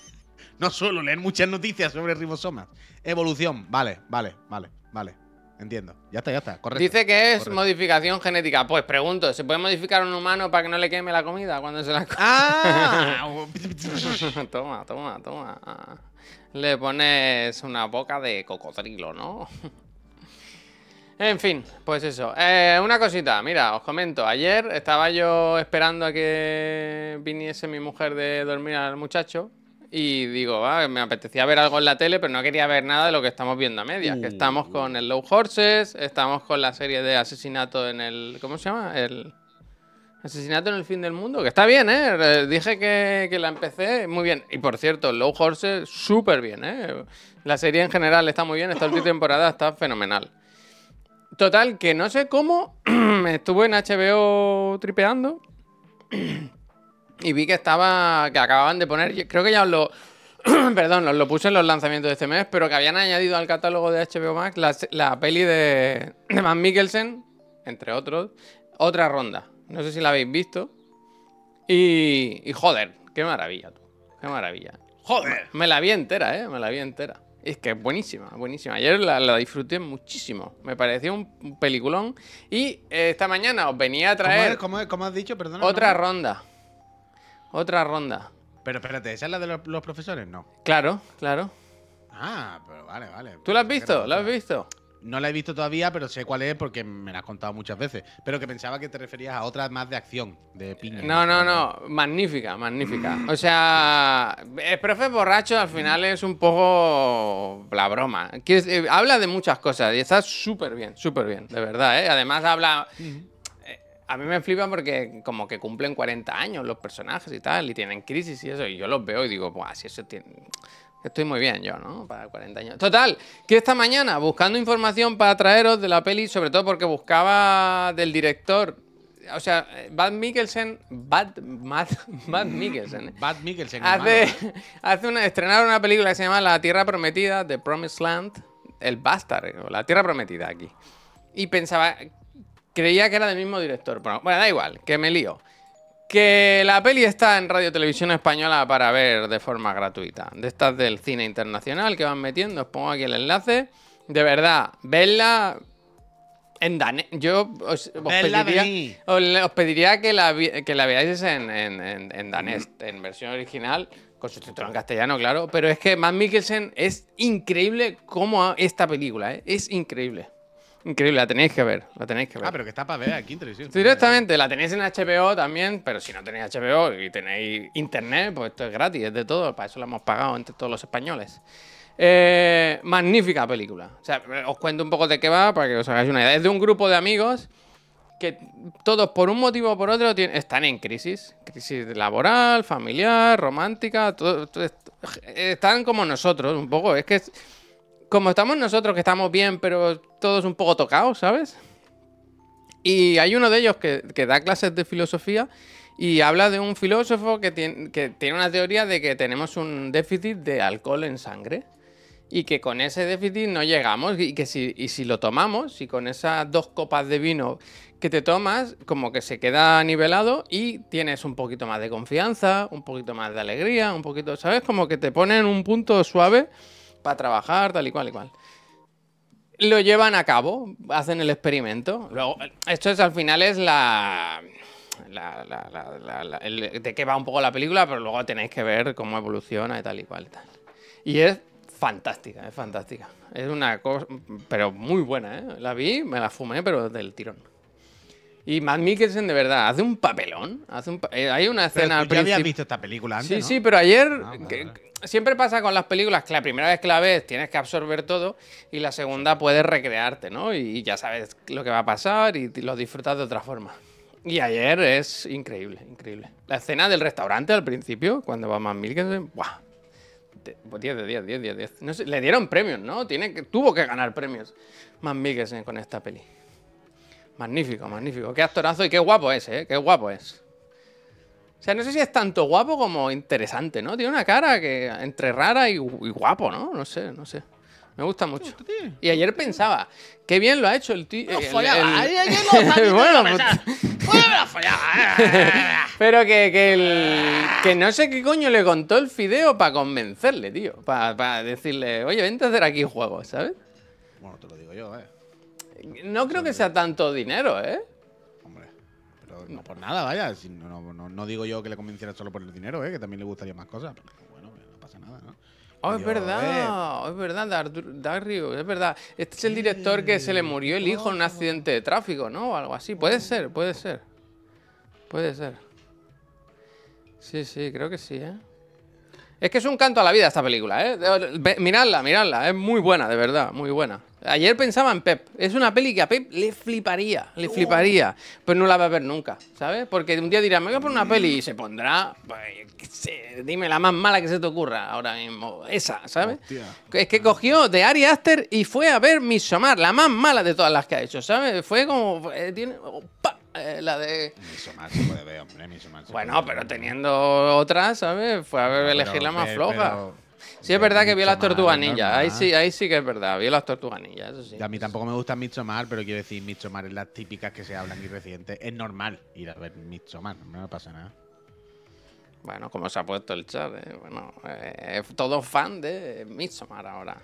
No suelo leer muchas noticias sobre ribosomas. Evolución, vale, vale, vale, vale. Entiendo. Ya está, ya está. Correcto. Dice que es correcto. modificación genética. Pues pregunto, ¿se puede modificar un humano para que no le queme la comida cuando se la come? ¡Ah! toma, toma, toma. Le pones una boca de cocodrilo, ¿no? En fin, pues eso. Eh, una cosita, mira, os comento. Ayer estaba yo esperando a que viniese mi mujer de dormir al muchacho. Y digo, ah, me apetecía ver algo en la tele, pero no quería ver nada de lo que estamos viendo a medias. Que estamos con el Low Horses, estamos con la serie de asesinato en el. ¿Cómo se llama? El. Asesinato en el fin del mundo, que está bien, ¿eh? Eh, Dije que, que la empecé muy bien. Y por cierto, Low Horses, súper bien, ¿eh? La serie en general está muy bien, esta última temporada está fenomenal. Total, que no sé cómo estuve en HBO tripeando y vi que estaba. que acababan de poner. Creo que ya os lo. perdón, os lo puse en los lanzamientos de este mes, pero que habían añadido al catálogo de HBO Max la, la peli de, de Matt Mikkelsen, entre otros, otra ronda. No sé si la habéis visto. Y, y joder, qué maravilla, tú. Qué maravilla. Joder. Me la vi entera, ¿eh? Me la vi entera. Es que es buenísima, buenísima. Ayer la, la disfruté muchísimo. Me pareció un, peliculón. Y eh, esta mañana os venía a ¿Cómo, traer es? ¿Cómo, es? ¿Cómo has dicho? Perdona. otra ¿no? ronda. Otra ronda. Pero espérate, ¿esa es la de los, los profesores? No. Claro, claro. Ah, pero vale, vale. ¿Tú la has visto? ¿La has visto? No la he visto todavía, pero sé cuál es porque me la has contado muchas veces. Pero que pensaba que te referías a otras más de acción, de piña. No, no, no. Magnífica, magnífica. O sea, el profe borracho al final es un poco la broma. Que es- eh, habla de muchas cosas y está súper bien, súper bien, de verdad, ¿eh? Además habla... eh, A mí me flipa porque como que cumplen 40 años los personajes y tal, y tienen crisis y eso, y yo los veo y digo, Buah, si eso tiene... Estoy muy bien yo, ¿no? Para 40 años. Total, que esta mañana, buscando información para traeros de la peli, sobre todo porque buscaba del director, o sea, eh, Bad Mikkelsen, Bad, Matt, Matt Mikkelsen, ¿eh? Bad Mikkelsen. Hace, hermano. hace una, estrenaron una película que se llama La Tierra Prometida, The Promised Land, el Bastard, o La Tierra Prometida aquí. Y pensaba, creía que era del mismo director. Bueno, bueno, da igual, que me lío. Que la peli está en Radio Televisión Española para ver de forma gratuita. De estas del cine internacional que van metiendo, os pongo aquí el enlace. De verdad, vedla en danés. Yo os, pediría, os, que la, que la veáis en, en- en- en danés, en versión original, con subtítulo en castellano, claro. Pero es que Matt Mikkelsen es increíble como esta película, ¿eh? Es increíble. Increíble, la tenéis que ver, la tenéis que ver. Ah, pero que está para ver aquí en televisión. Directamente, la tenéis en HBO también, pero si no tenéis HBO y tenéis internet, pues esto es gratis, es de todo, para eso lo hemos pagado entre todos los españoles. Eh, magnífica película. O sea, os cuento un poco de qué va para que os hagáis una idea. Es de un grupo de amigos que todos por un motivo o por otro tien- están en crisis. Crisis laboral, familiar, romántica, todo, todo est- están como nosotros un poco. Es que es- como estamos nosotros que estamos bien, pero todos un poco tocados, ¿sabes? Y hay uno de ellos que, da clases de filosofía y habla de un filósofo que tiene, que tiene una teoría de que tenemos un déficit de alcohol en sangre y que con ese déficit no llegamos y que si, y si lo tomamos, si con esas dos copas de vino que te tomas, como que se queda nivelado y tienes un poquito más de confianza, un poquito más de alegría, un poquito, ¿sabes? Como que te ponen un punto suave para trabajar, tal y cual y cual lo llevan a cabo, hacen el experimento. Luego, esto es al final es la, de qué va un poco la película, pero luego tenéis que ver cómo evoluciona y tal y cual y tal. Y es fantástica, es fantástica. Es una cosa, pero muy buena, ¿eh? La vi, me la fumé, pero del tirón. Y Matt Mikkelsen, de verdad, hace un papelón. Hace un pa- eh, hay una Pero escena al ya habías principio. visto esta película antes, Sí, ¿no? sí, pero ayer que- vale. siempre pasa con las películas que la primera vez que la ves tienes que absorber todo y la segunda puedes recrearte, ¿no? Y ya sabes lo que va a pasar y lo disfrutas de otra forma. Y ayer es increíble, increíble. La escena del restaurante al principio, cuando va Matt Mikkelsen, ¡buah! De- pues 10 de 10, 10 de 10. No sé, le dieron premios, ¿no? Tiene que, tuvo que ganar premios Matt Mikkelsen con esta peli. Magnífico, magnífico. Qué actorazo y qué guapo es, ¿eh? Qué guapo es. O sea, no sé si es tanto guapo como interesante, ¿no? Tiene una cara que entre rara y, y guapo, ¿no? No sé, no sé. Me gusta mucho. Y ayer pensaba, qué bien lo ha hecho el tío. No el- follaba. el- Santi, Bueno, pero que, que, el, que no sé qué coño le contó el fideo para convencerle, tío. Para decirle, oye, vente a hacer aquí juegos, ¿sabes? Bueno, te lo digo yo, eh. No creo que sea tanto dinero, ¿eh? Hombre. Pero no por nada, vaya. si no, no, no- digo yo que le convenciera solo por el dinero, eh. Que también le gustaría más cosas. Pero bueno, no pasa nada, ¿no? Oh, es Yo, verdad, es verdad, Dar- Dario, es verdad. Este es el director que se le murió el hijo en un accidente de tráfico, ¿no? O algo así. Puede ser, puede ser. Puede ser. Sí, sí, creo que sí, ¿eh? Es que es un canto a la vida esta película, ¿eh? Miradla, miradla, es muy buena, de verdad, muy buena. Ayer pensaba en Pep. Es una peli que a Pep le fliparía, le fliparía. Pero no la va a ver nunca, ¿sabes? Porque un día dirá, me voy a poner una peli y se pondrá, pues, qué sé, dime la más mala que se te ocurra ahora mismo. Esa, ¿sabes? Hostia. Es que cogió de Ari Aster y fue a ver Midsommar, la más mala de todas las que ha hecho, ¿sabes? Fue como. eh, tiene, oh, pa, eh, la de. Midsommar se puede ver, hombre. Midsommar se Bueno, puede pero ver. teniendo otras, ¿sabes? Fue a ver, Pero- elegir la más pero- floja. pero- sí, es verdad que vio las tortugas ninja. Ahí normal. sí, ahí sí que es verdad. Vio las tortugas ninja, eso sí. Y a mí tampoco me gusta Midsommar, pero quiero decir, Midsommar es las típicas que se hablan y recientes. Es normal ir a ver Midsommar, no me pasa nada. Bueno, como se ha puesto el chat, ¿eh? Bueno, eh, todo fan de Midsommar ahora.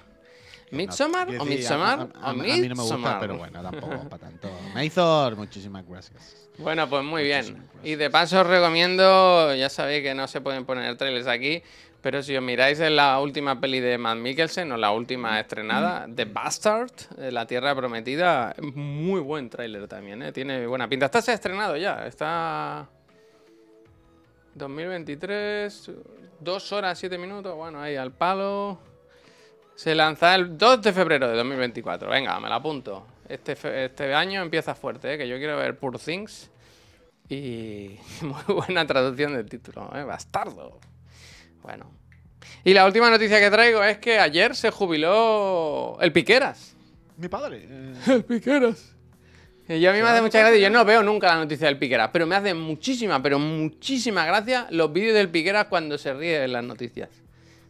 ¿Midsommar Quiero o Midsommar a- a- o a- a mí no me gusta, pero bueno, tampoco para tanto. Maizor, muchísimas gracias. Bueno, pues muy bien. Gracias. Y de paso os recomiendo, ya sabéis que no se pueden poner trailers aquí, pero si os miráis en la última peli de Matt Mikkelsen o la última estrenada, The Bastard, eh, La Tierra Prometida, muy buen tráiler también, ¿eh? tiene buena pinta. Está se ha estrenado ya, está 2023, dos horas, siete minutos, bueno, ahí al palo. Se lanza el 2 de febrero de 2024. Venga, me la apunto. Este, este año empieza fuerte, ¿eh? que yo quiero ver Poor Things. Y muy buena traducción del título, ¿eh? Bastardo. Bueno. Y la última noticia que traigo es que ayer se jubiló el Piqueras. Mi padre. eh, El Piqueras. Y yo a mí me hace mucha gracia. Yo no veo nunca la noticia del Piqueras, pero me hace muchísima, pero muchísima gracia los vídeos del Piqueras cuando se ríe en las noticias.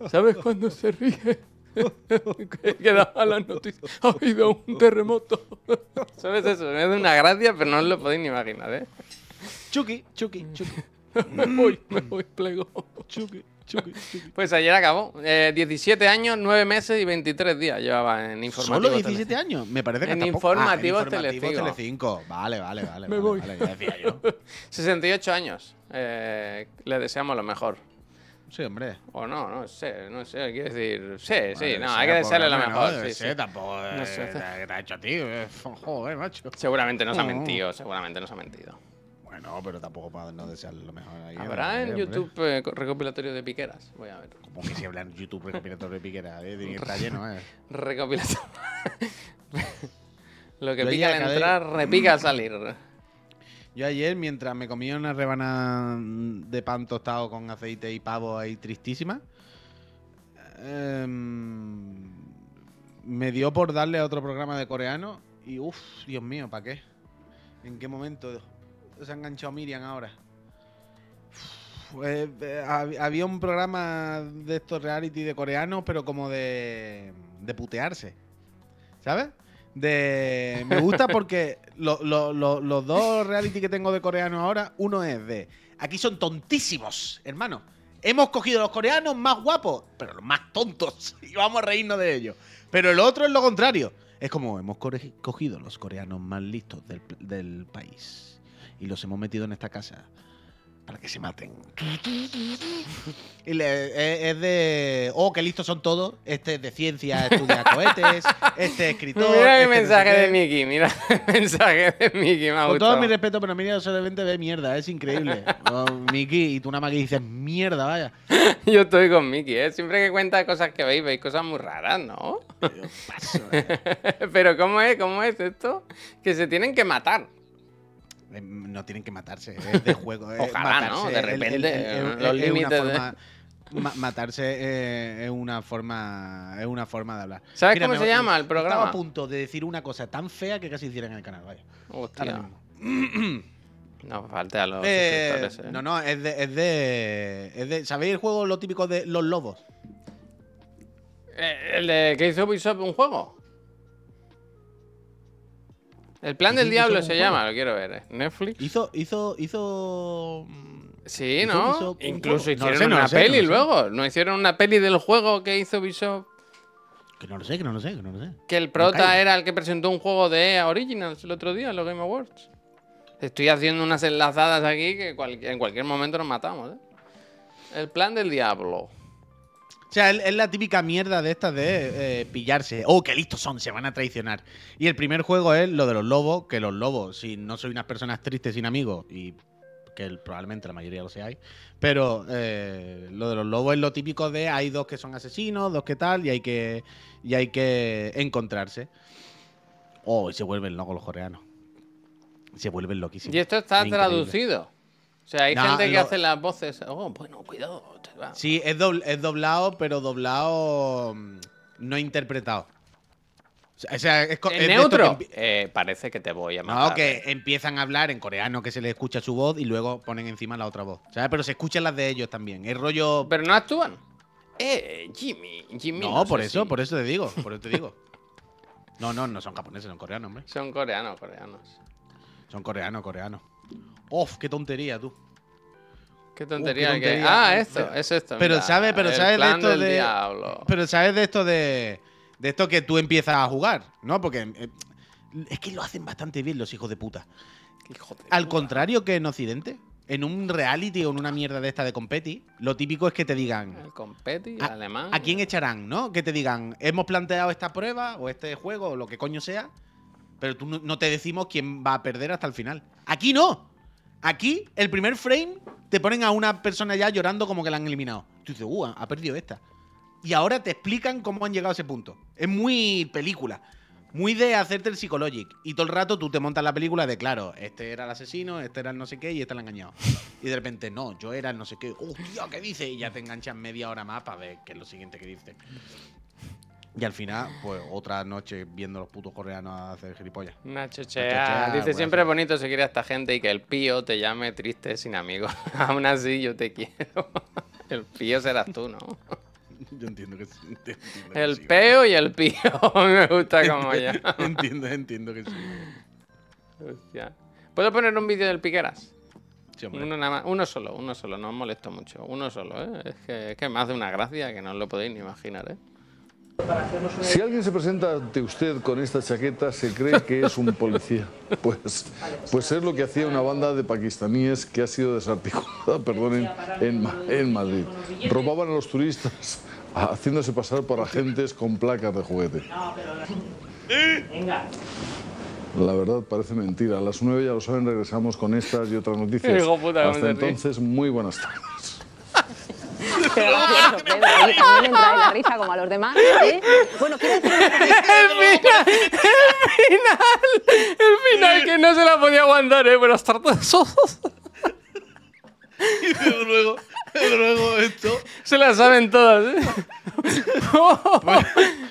¿Sabes cuando se ríe? que que daba las noticias. Ha habido un terremoto. ¿Sabes eso? Me hace una gracia, pero no os lo podéis ni imaginar, ¿eh? Chucky, Chucky, Chucky, me voy, me voy, plego. Chucky, Chucky, Chucky. Pues ayer acabó. Eh, 17 años, 9 meses y 23 días llevaba en informativo. Solo 17 años, me parece que En tampoco- informativos ah, en Telecinco. Telecinco. Vale, vale, vale. Me vale, voy. vale, ya decía yo. 68 años. Eh, le deseamos lo mejor. Sí, hombre. O no, no sé, no sé, quiero decir. Sí, sí, Vale, no, hay que desearle lo mejor. ¿no? sí, sí. tampoco No eh, sé. te ha- te ha hecho a ti. eh, Joder, macho. Seguramente nos ha No. mentido, seguramente nos ha mentido. Bueno, pero tampoco para no desearle lo mejor. ahí, ¿Habrá en YouTube eh, co- recopilatorio de piqueras? Voy a ver. Como que si habla en YouTube recopilatorio de piquera, eh, que estar lleno, eh. Recopilatorio. Lo que Yo pica al entrar, repica al salir. Yo ayer, mientras me comía una rebanada de pan tostado con aceite y pavo ahí tristísima, em, me dio por darle a otro programa de coreano y uff, Dios mío, ¿para qué? ¿En qué momento se ha enganchado Miriam ahora? Uf, eh, eh, hab- había un programa de estos reality de coreanos, pero como de, de putearse, ¿sabes? De, me gusta porque lo- lo- lo- los dos reality que tengo de coreano ahora, uno es de. Aquí son tontísimos, hermano. Hemos cogido los coreanos más guapos, pero los más tontos. Y vamos a reírnos de ellos. Pero el otro es lo contrario. Es como hemos cogido los coreanos más listos del, del país. Y los hemos metido en esta casa para que se maten. Y le- es, es de. Oh, qué listos son todos. Este es de ciencia, estudia cohetes. Este es escritor. Mira este mi no sé mensaje de Mickey, mira el mensaje de Mickey, me ha Con todo mi respeto, pero Miriam solamente ve mierda, es increíble. Oh, Miki, y tú nada más que dices mierda, vaya. Yo estoy con Mickey, ¿eh? Siempre que cuenta cosas que veis, veis cosas muy raras, ¿no? Yo paso, eh. Pero ¿cómo es? ¿Cómo es esto? Que se tienen que matar. Eh, No tienen que matarse, es de juego. es Ojalá, ¿no? De el- el- repente, el- el- los límites de- ma- matarse eh, es una forma es una forma de hablar. ¿Sabes Mira, cómo se llama el Estaba programa? a punto de decir una cosa tan fea que casi hicieran en el canal, vaya. Hostia, no falte a los Eh, ¿eh? no, no, es de, es de, es de- ¿Sabéis el juego lo típico de los lobos? Eh, ¿El de que hizo Ubisoft un juego? El plan ¿Hizo del diablo se juego? llama, lo quiero ver. ¿eh? Netflix. Hizo, hizo, hizo. mm, Sí, ¿Hizo ¿no? Ubisoft un Incluso? No hicieron sé, no lo una sé, peli luego. ¿No hicieron una peli del juego que hizo Ubisoft? Que no lo sé, que no lo sé, que no lo sé. Que el prota era el que presentó un juego de EA Originals el otro día en los Game Awards. Estoy haciendo unas enlazadas aquí que cual- en cualquier momento nos matamos, ¿eh? El plan del diablo. O sea, es es la típica mierda de estas de eh, pillarse. Oh, qué listos son, se van a traicionar. Y el primer juego es lo de los lobos, que los lobos, si no soy unas personas tristes sin amigos y que probablemente la mayoría lo seáis. Pero eh, lo de los lobos es lo típico de hay dos que son asesinos, dos que tal, y hay que, y hay que encontrarse. Oh, y se vuelven locos los coreanos. Se vuelven loquísimos. Y esto está Es traducido. O sea, hay No, gente que lo- hace las voces. Oh, bueno, cuidado. Sí, es, dobl- es doblado, pero doblado mm, no interpretado. O sea, es, ¿En es neutro? que Eh, parece que te voy a No, matar. que empiezan a hablar en coreano que se les escucha su voz y luego ponen encima la otra voz. ¿Sabes? Pero se escuchan las de ellos también. Es rollo. Pero no actúan. Eh, Jimmy. Jimmy. No, por eso, si- por eso te digo. Por eso te digo. No, no, no son japoneses, son coreanos, hombre. Son coreanos, coreanos. Son coreanos, coreanos. Uf, qué tontería, tú. Qué tontería. qué que- tontería. Ah, esto, Pero- es esto. pero sabes- pero sabes de esto de- diablo. Pero sabes de esto de. De esto que tú empiezas a jugar, ¿no? Porque. eh, es que lo hacen bastante bien los hijos de puta. Hijo de Al puta. contrario que en Occidente, en un reality o en una mierda de esta de competi, lo típico es que te digan. El competi, el ¿A, alemán. ¿A quién echarán, no? Que te digan, hemos planteado esta prueba o este juego o lo que coño sea, pero tú no, te decimos quién va a perder hasta el final. Aquí no. Aquí, el primer frame, te ponen a una persona ya llorando como que la han eliminado. Tú dices, uh, ha perdido esta. Y ahora te explican cómo han llegado a ese punto. Es muy película. Muy de hacerte el psicologic. Y todo el rato tú te montas la película de, claro, este era el asesino, este era el no sé qué y este lo ha engañado. Y de repente, no, yo era el no sé qué. ¡Hostia, qué dice! Y ya te enganchan media hora más para ver qué es lo siguiente que dice. Y al final, pues otra noche viendo a los putos coreanos hacer gilipollas. Una chochea, chochea. Dice, siempre es bonito seguir a esta gente y que el pío te llame triste sin amigos. Aún así, yo te quiero. El pío serás tú, ¿no? Yo entiendo que sí. entiendo que El sí. peo y el pío. Me gusta como ya. entiendo, entiendo que sí. Hostia. ¿Puedo poner un vídeo del Piqueras? Sí. Uno, nada más- uno solo, uno solo, no os molesto mucho. Uno solo, ¿eh? Es que, es que me hace una gracia que no os lo podéis ni imaginar, ¿eh? Si alguien se presenta ante usted con esta chaqueta, se cree que es un policía. Pues, pues es lo que hacía una banda de pakistaníes que ha sido desarticulada, perdonen, en, Ma- en Madrid. Robaban a los turistas haciéndose pasar por agentes con placas de juguete. La verdad parece mentira. A las nueve ya lo saben, regresamos con estas y otras noticias. Hasta entonces, muy buenas tardes. Qué gracioso, Pedro. Oye, también le trae la risa como a los demás. ¿eh? Bueno, quiero decir una cosa. El final, el final, el final que no se la podía aguantar, ¿eh? Buenas tardes. Y desde luego, desde luego esto. Se la saben todas, ¿eh?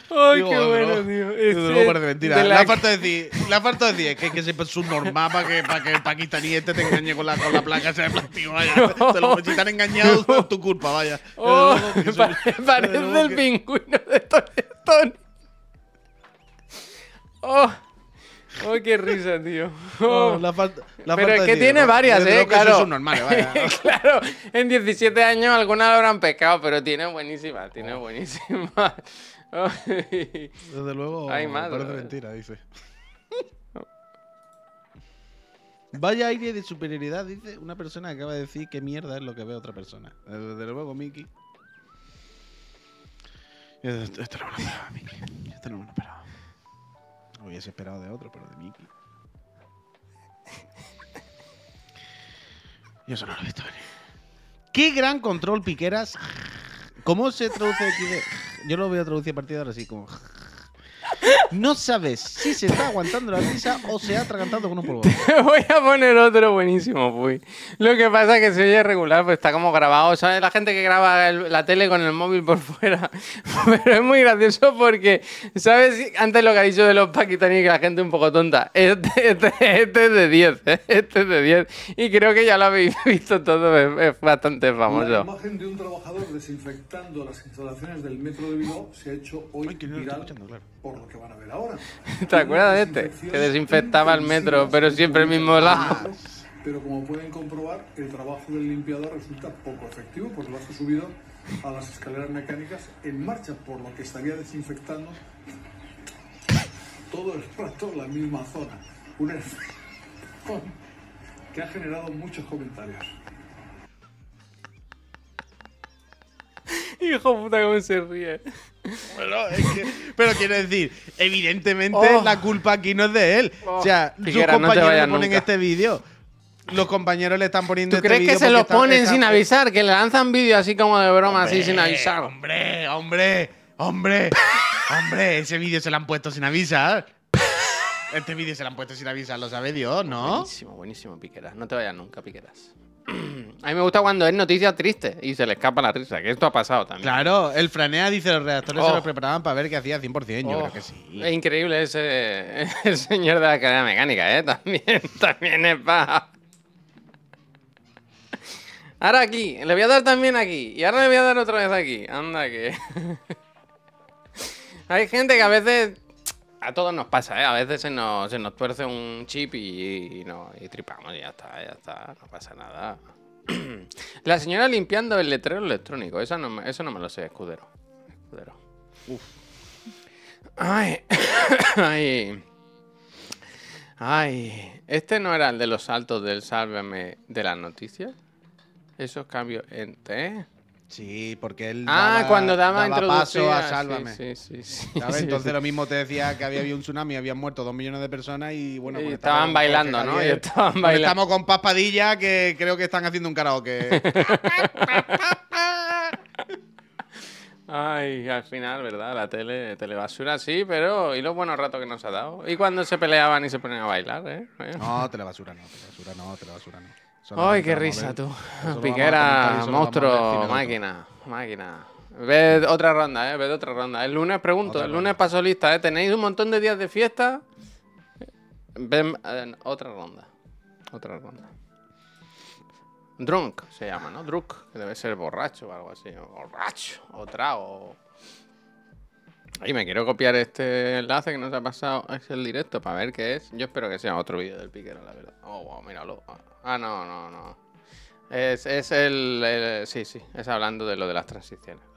¡Ay, Digo, qué bueno, luego- tío! Desde Ese luego parece mentira. La... falta de decir, la falta de decir es que hay que ser subnormal para que, para que el pakistaní este te engañe con la, con la placa esa de plástico, vaya. Te lo, si te han engañado, es tu culpa, vaya. Oh, luego que eso- pare- desde parece el que- pingüino de Tony. Oh, oh, qué risa, tío. Oh. No, la falta, la Pero es que tiene ¿no? varias, ¿eh? que Claro. subnormales, vaya. claro, en 17 años algunas lo habrán pescado, pero tiene buenísima, tiene buenísima. Ay. Desde luego, Hay más, parece mentira, dice. Vaya aire de superioridad, dice una persona que acaba de decir qué mierda es lo que ve otra persona. Desde luego, Miki. Esto, no me lo esperaba, Miki. Esto no me lo esperaba. Hubiese esperado de otro, pero de Miki. Yo eso no lo he visto venir. ¡Qué gran control, Piqueras! ¿Cómo se traduce de.? Yo lo voy a traducir a partir de ahora así como. No sabes si se está aguantando la risa o se ha atragantado con un polvo. Voy a poner otro buenísimo, fui. Lo que pasa es que se oye regular, pues está como grabado. ¿Sabes? La gente que graba el- la tele con el móvil por fuera. Pero es muy gracioso porque, ¿sabes? Antes lo que ha dicho de los pakistaníes, que la gente es un poco tonta. Este, este- este es de 10, ¿eh? Este es de 10. Y creo que ya lo habéis visto todo, es, es bastante La famoso. imagen de un trabajador desinfectando las instalaciones del metro de Bilbao se ha hecho hoy Ay, que no viral claro. por lo que van a ver ahora. ¿Te acuerdas de este? Que desinfectaba el metro, pero siempre el mismo lado. Pero como pueden comprobar, el trabajo del limpiador resulta poco efectivo, pues lo hace subido a las escaleras mecánicas en marcha, por lo que estaría desinfectando todo el rato la misma zona. Un efecto que ha generado muchos comentarios. Hijo puta, cómo se ríe. Pero, es que- pero quiero decir, evidentemente Oh. la culpa aquí no es de él. Oh. O sea, sus Figuera, no compañeros vayas le ponen nunca. este vídeo. los compañeros le están poniendo ¿Tú este crees que vídeo se lo ponen está- sin avisar? Que le lanzan vídeos así como de broma, así sin avisar. Hombre, hombre, hombre, hombre, ese vídeo se lo han puesto sin avisar. Este vídeo se lo han puesto sin avisar, lo sabe Dios, ¿no? Buenísimo, buenísimo, Piqueras. No te vayas nunca, Piqueras. A mí me gusta cuando es noticia triste y se le escapa la risa, que esto ha pasado también. Claro, el Franea dice los redactores se Oh. los preparaban para ver qué hacía 100%. Yo Oh, creo que sí. Es increíble ese el señor de la cadena mecánica, ¿eh? También, también es para... Ahora aquí, le voy a dar también aquí. Y ahora le voy a dar otra vez aquí. Anda que... Hay gente que a veces... A todos nos pasa, ¿eh? A veces se nos, se nos tuerce un chip y, y no, y tripamos y ya está, ya está. No pasa nada. La señora limpiando el letrero electrónico. Esa no eso no me lo sé, escudero. Escudero. Ay, ay, ay. Este no era el de los saltos del sálvame de las noticias. Esos cambios en ¿eh? Sí, porque él. Ah, daba- cuando daba, daba paso a Sálvame. Sí, sí, sí, ¿Sabes? sí, Entonces lo mismo te decía que había habido un tsunami, habían muerto dos millones de personas y bueno, Y pues estaban bailando, ¿no? Y estaban pues bailando. Estamos con Paz Padilla que creo que están haciendo un karaoke. Ay, al final, ¿verdad? La tele, telebasura sí, pero ¿y los buenos ratos que nos ha dado? ¿Y cuando se peleaban y se ponían a bailar? ¿Eh? no, telebasura no, telebasura no, telebasura no. Ay, qué risa tú. Piquera, monstruo, máquina, máquina. Ved otra ronda, eh, ved otra ronda. El lunes pregunto, el lunes paso lista, eh. ¿Tenéis un montón de días de fiesta? Ven, eh, otra ronda. Otra ronda. Drunk se llama, ¿no? Drunk, que debe ser borracho o algo así. Borracho, o trago. Ay, me quiero copiar este enlace que nos ha pasado. Es el directo para ver qué es. Yo espero que sea otro vídeo del piquero, la verdad. Oh, wow, míralo. Ah, no, no, no. Es, es el, el- Sí, sí. Es hablando de lo de las transiciones. Las transiciones.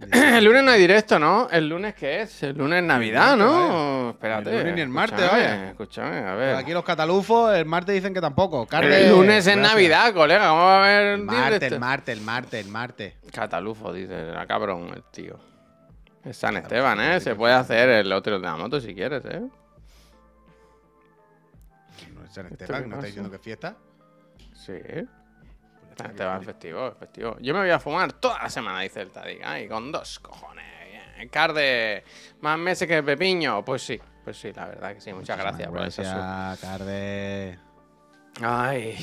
El lunes no hay directo, ¿no? ¿El lunes qué es? El lunes es Navidad, ¿no? Espérate. El lunes ni el martes, escúchame, vaya. Escúchame, a ver. Aquí los catalufos el martes dicen que tampoco. El lunes es gracias. Navidad, colega. ¿Cómo va a haber El martes, el martes, el martes, el martes. Catalufo, dice. Era cabrón el tío. Es San Esteban, ¿eh? Se puede hacer el otro de la moto si quieres, ¿eh? No es San ¿Esto Esteban, ¿no está diciendo que es fiesta? Sí. San Esteban es festivo, es festivo. Yo me voy a fumar toda la semana, dice el Tadic. Ay, con dos cojones. Carde, más meses que el Pepiño. Pues sí, pues sí, la verdad que sí. Muchas gracias por esa sub. Gracias, Carde. Ay,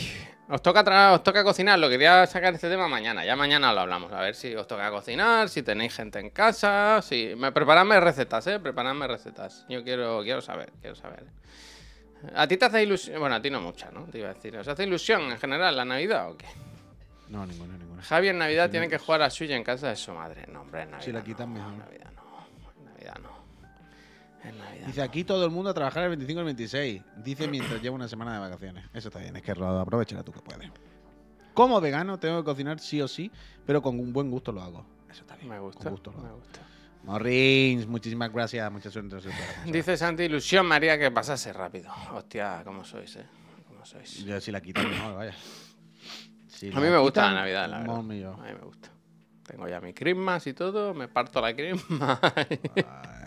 os toca, os toca cocinar. Lo quería sacar este tema mañana. Ya mañana lo hablamos. A ver si os toca cocinar, si tenéis gente en casa. Si... Me, preparadme recetas, ¿eh? Preparadme recetas. Yo quiero, quiero saber, quiero saber. ¿A ti te hace ilusión? Bueno, a ti no mucha, ¿no? Te iba a decir. ¿Os hace ilusión en general la Navidad o qué? No, ninguna, ninguna. Javi en Navidad tiene que jugar a suya en casa de su madre. No, hombre, en Navidad. Si la quitan, no, mejor. En Navidad no. En Navidad no. En Navidad. Dice aquí todo el mundo a trabajar el 25 y el 26. Dice mientras lleva una semana de vacaciones. Eso está bien, es que Rodo, aprovechela tú que puedes. Como vegano tengo que cocinar sí o sí, pero con un buen gusto lo hago. Eso está bien. Me gusta. Con gusto lo Me hago. gusta. Morrins, muchísimas gracias. Mucha suerte. Dice Santi, ilusión, María, que pasase rápido. Hostia, ¿cómo sois, eh? ¿Cómo sois? Yo si la quitan mejor, vaya. Si A mí me gusta la Navidad, la verdad. mío. A mí me gusta. Tengo ya mi Christmas y todo, me parto la Christmas.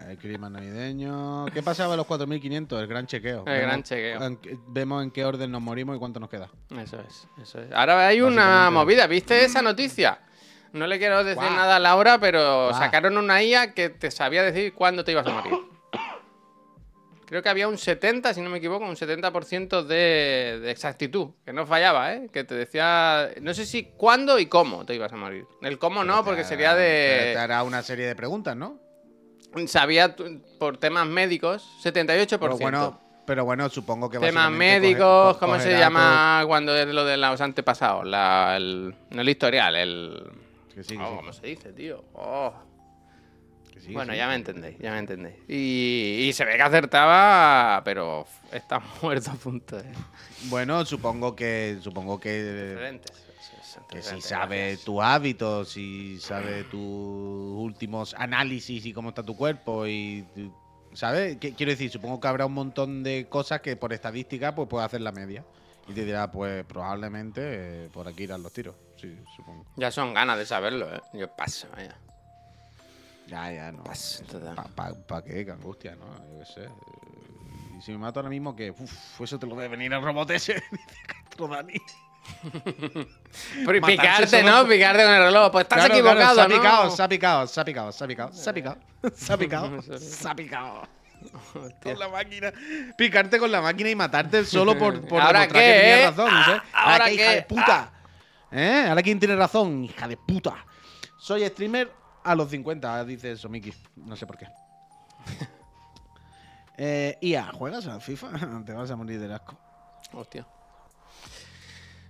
Ay, clima navideño. ¿Qué pasaba en los 4.500? El gran chequeo. El gran chequeo. en vemos en qué orden nos morimos y cuánto nos queda. eso es, eso es. Ahora hay una movida, ¿viste esa noticia? No le quiero decir nada a Laura, pero sacaron una IA que te sabía decir cuándo te ibas a morir. Creo que había un 70, si no me equivoco, un 70% de, de exactitud, que no fallaba, ¿eh? Que te decía, no sé si cuándo y cómo te ibas a morir. El cómo no, porque sería Te de... hará una serie de preguntas, ¿no? Sabía por temas médicos, 78%. Pero bueno, pero bueno, supongo que temas médicos, ¿cómo se llama cuando es lo de los antepasados? La, el, no el historial, el... sí, que Oh, sí, ¿Cómo se dice, tío? Oh. Sí, bueno, sí. ya me entendéis, ya me entendéis. Y, y se ve que acertaba, pero está muerto a punto de... Bueno, supongo que supongo que, que si sabe tus hábitos, si sabe tus últimos análisis y cómo está tu cuerpo y ¿sabes? ¿Qué- Quiero decir, supongo que habrá un montón de cosas que por estadística pues puede hacer la media y te dirá pues probablemente eh, por aquí irán los tiros. Sí, supongo. Ya son ganas de saberlo, ¿eh? Yo paso, vaya. Ya, ya, no. ¿Para pa, pa qué? Qué angustia, ¿no? Yo qué sé. Y si me mato ahora mismo, que uff, eso te lo debe venir el robot ese. Dice Dani. Pero picarte, ¿no? Picarte con el reloj. Pues estás Claro, equivocado, claro, se ha ¿no? picado, se ha picado, se ha picado, se ha picado, se ha picado, se ha picado, se ha picado, se ha picado. Con la máquina. Picarte con la máquina y matarte solo por, por ¿Ahora demostrar qué, que tenías eh? razón. Ah, ¿ahora qué, hija de puta. ¿Eh? Ahora quién tiene razón, hija de puta. Soy streamer a los 50, dice eso, Miki. No sé por qué. eh, IA, ¿juegas a FIFA? Te vas a morir del asco. Hostia.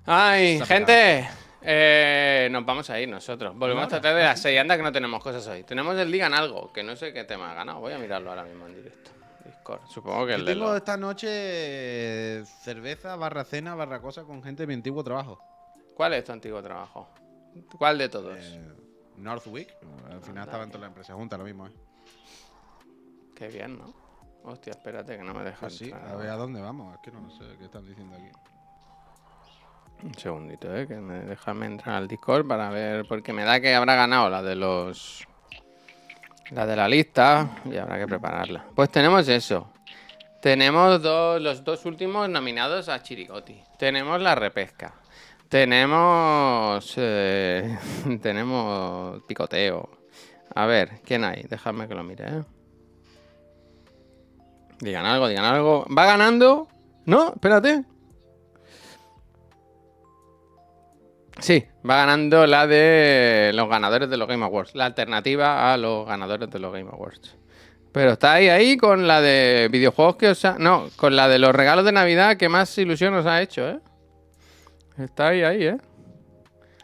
Ay, gente. eh, nos vamos a ir nosotros. Volvemos a tratar de las 6. Anda que no tenemos cosas hoy. Tenemos el Digan Algo, que no sé qué tema ha ganado. Voy a mirarlo ahora mismo en directo. Discord. Supongo que el de tengo los- esta noche eh, cerveza, barra cena, barra cosa con gente de mi antiguo trabajo. ¿Cuál es tu antiguo trabajo? ¿Cuál de todos? Eh, Northwick. Al final estaban todas las empresas juntas, lo mismo, ¿eh? Qué bien, ¿no? Hostia, espérate que no me dejas. Pues sí, entrar. a ver a dónde vamos. Es que no sé qué están diciendo aquí. Un segundito, ¿eh? Que me, déjame entrar al Discord para ver. Porque me da que habrá ganado la de los. La de la lista. Y habrá que prepararla. Pues tenemos eso. Tenemos dos, los dos últimos nominados a Chirigoti. Tenemos la repesca. Tenemos. eh, tenemos picoteo. A ver, ¿quién hay? Déjame que lo mire, ¿eh? Digan algo, digan algo. Va ganando. No, espérate. Sí, va ganando la de los ganadores de los Game Awards. La alternativa a los ganadores de los Game Awards. Pero está ahí, ahí con la de videojuegos que os ha... No, con la de los regalos de Navidad que más ilusión os ha hecho, ¿eh? Está ahí, ahí, ¿eh?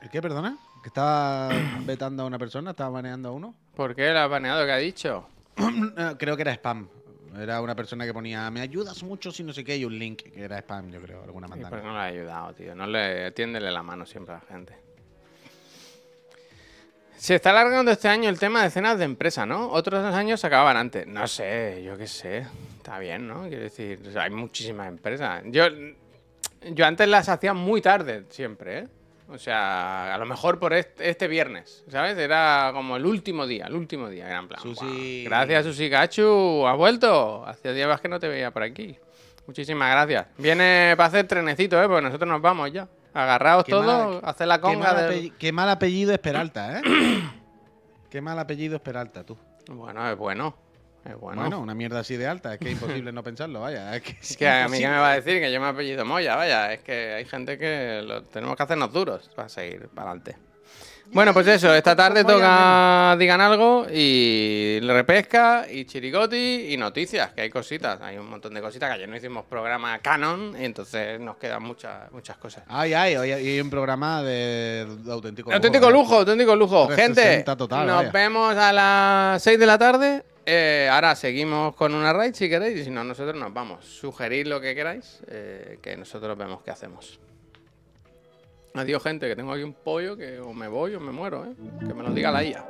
¿El qué, perdona? ¿Que estaba vetando a una persona? ¿Estaba baneando a uno? ¿Por qué la ha baneado que ha dicho? Eh, creo que era spam. Era una persona que ponía, me ayudas mucho si no sé qué, y un link, que era spam, yo creo, alguna ¿Y mandanga. qué no le ha ayudado, tío? No le tiéndele la mano siempre a la gente. Se está alargando este año el tema de cenas de empresa, ¿no? Otros dos años se acababan antes. No sé, yo qué sé. Está bien, ¿no? Quiero decir, o sea, hay muchísimas empresas. Yo, yo antes las hacía muy tarde, siempre, ¿eh? O sea, a lo mejor por este, este viernes, ¿sabes? Era como el último día, el último día. Era en plan, Susi. "Guau, Gracias, Susi Gachu. ¿Has vuelto? Hacía días que no te veía por aquí. Muchísimas gracias. Viene para hacer trenecito, ¿eh? Porque nosotros nos vamos ya. Agarraos Qué todos, mal- hacer la Qué conga mal, del- apelli- qué mal apellido es Peralta, ¿eh? qué mal apellido es Peralta, tú. Bueno, es bueno. Es bueno. Bueno, una mierda así de alta, es que es imposible no pensarlo, vaya. Es que, es que a mí que me va a decir que yo me apellido Moya, vaya. Es que hay gente que lo, tenemos que hacernos duros para seguir para adelante. Bueno, pues eso, esta tarde toca Digan Algo y repesca y chirigoti y noticias, que hay cositas. Hay un montón de cositas que ayer no hicimos programa canon y entonces nos quedan muchas, muchas cosas. Ay, ay, hoy hay un programa de, de auténtico lujo. Auténtico ¿eh? lujo, auténtico lujo. Gente, 360 total, nos vaya. vemos a las 6 de la tarde. Eh, ahora seguimos con una raid si queréis y si no, nosotros nos vamos. Sugerid lo que queráis, eh, que nosotros vemos qué hacemos. Adiós, gente, que tengo aquí un pollo que o me voy o me muero, ¿eh? Que me lo diga la IA.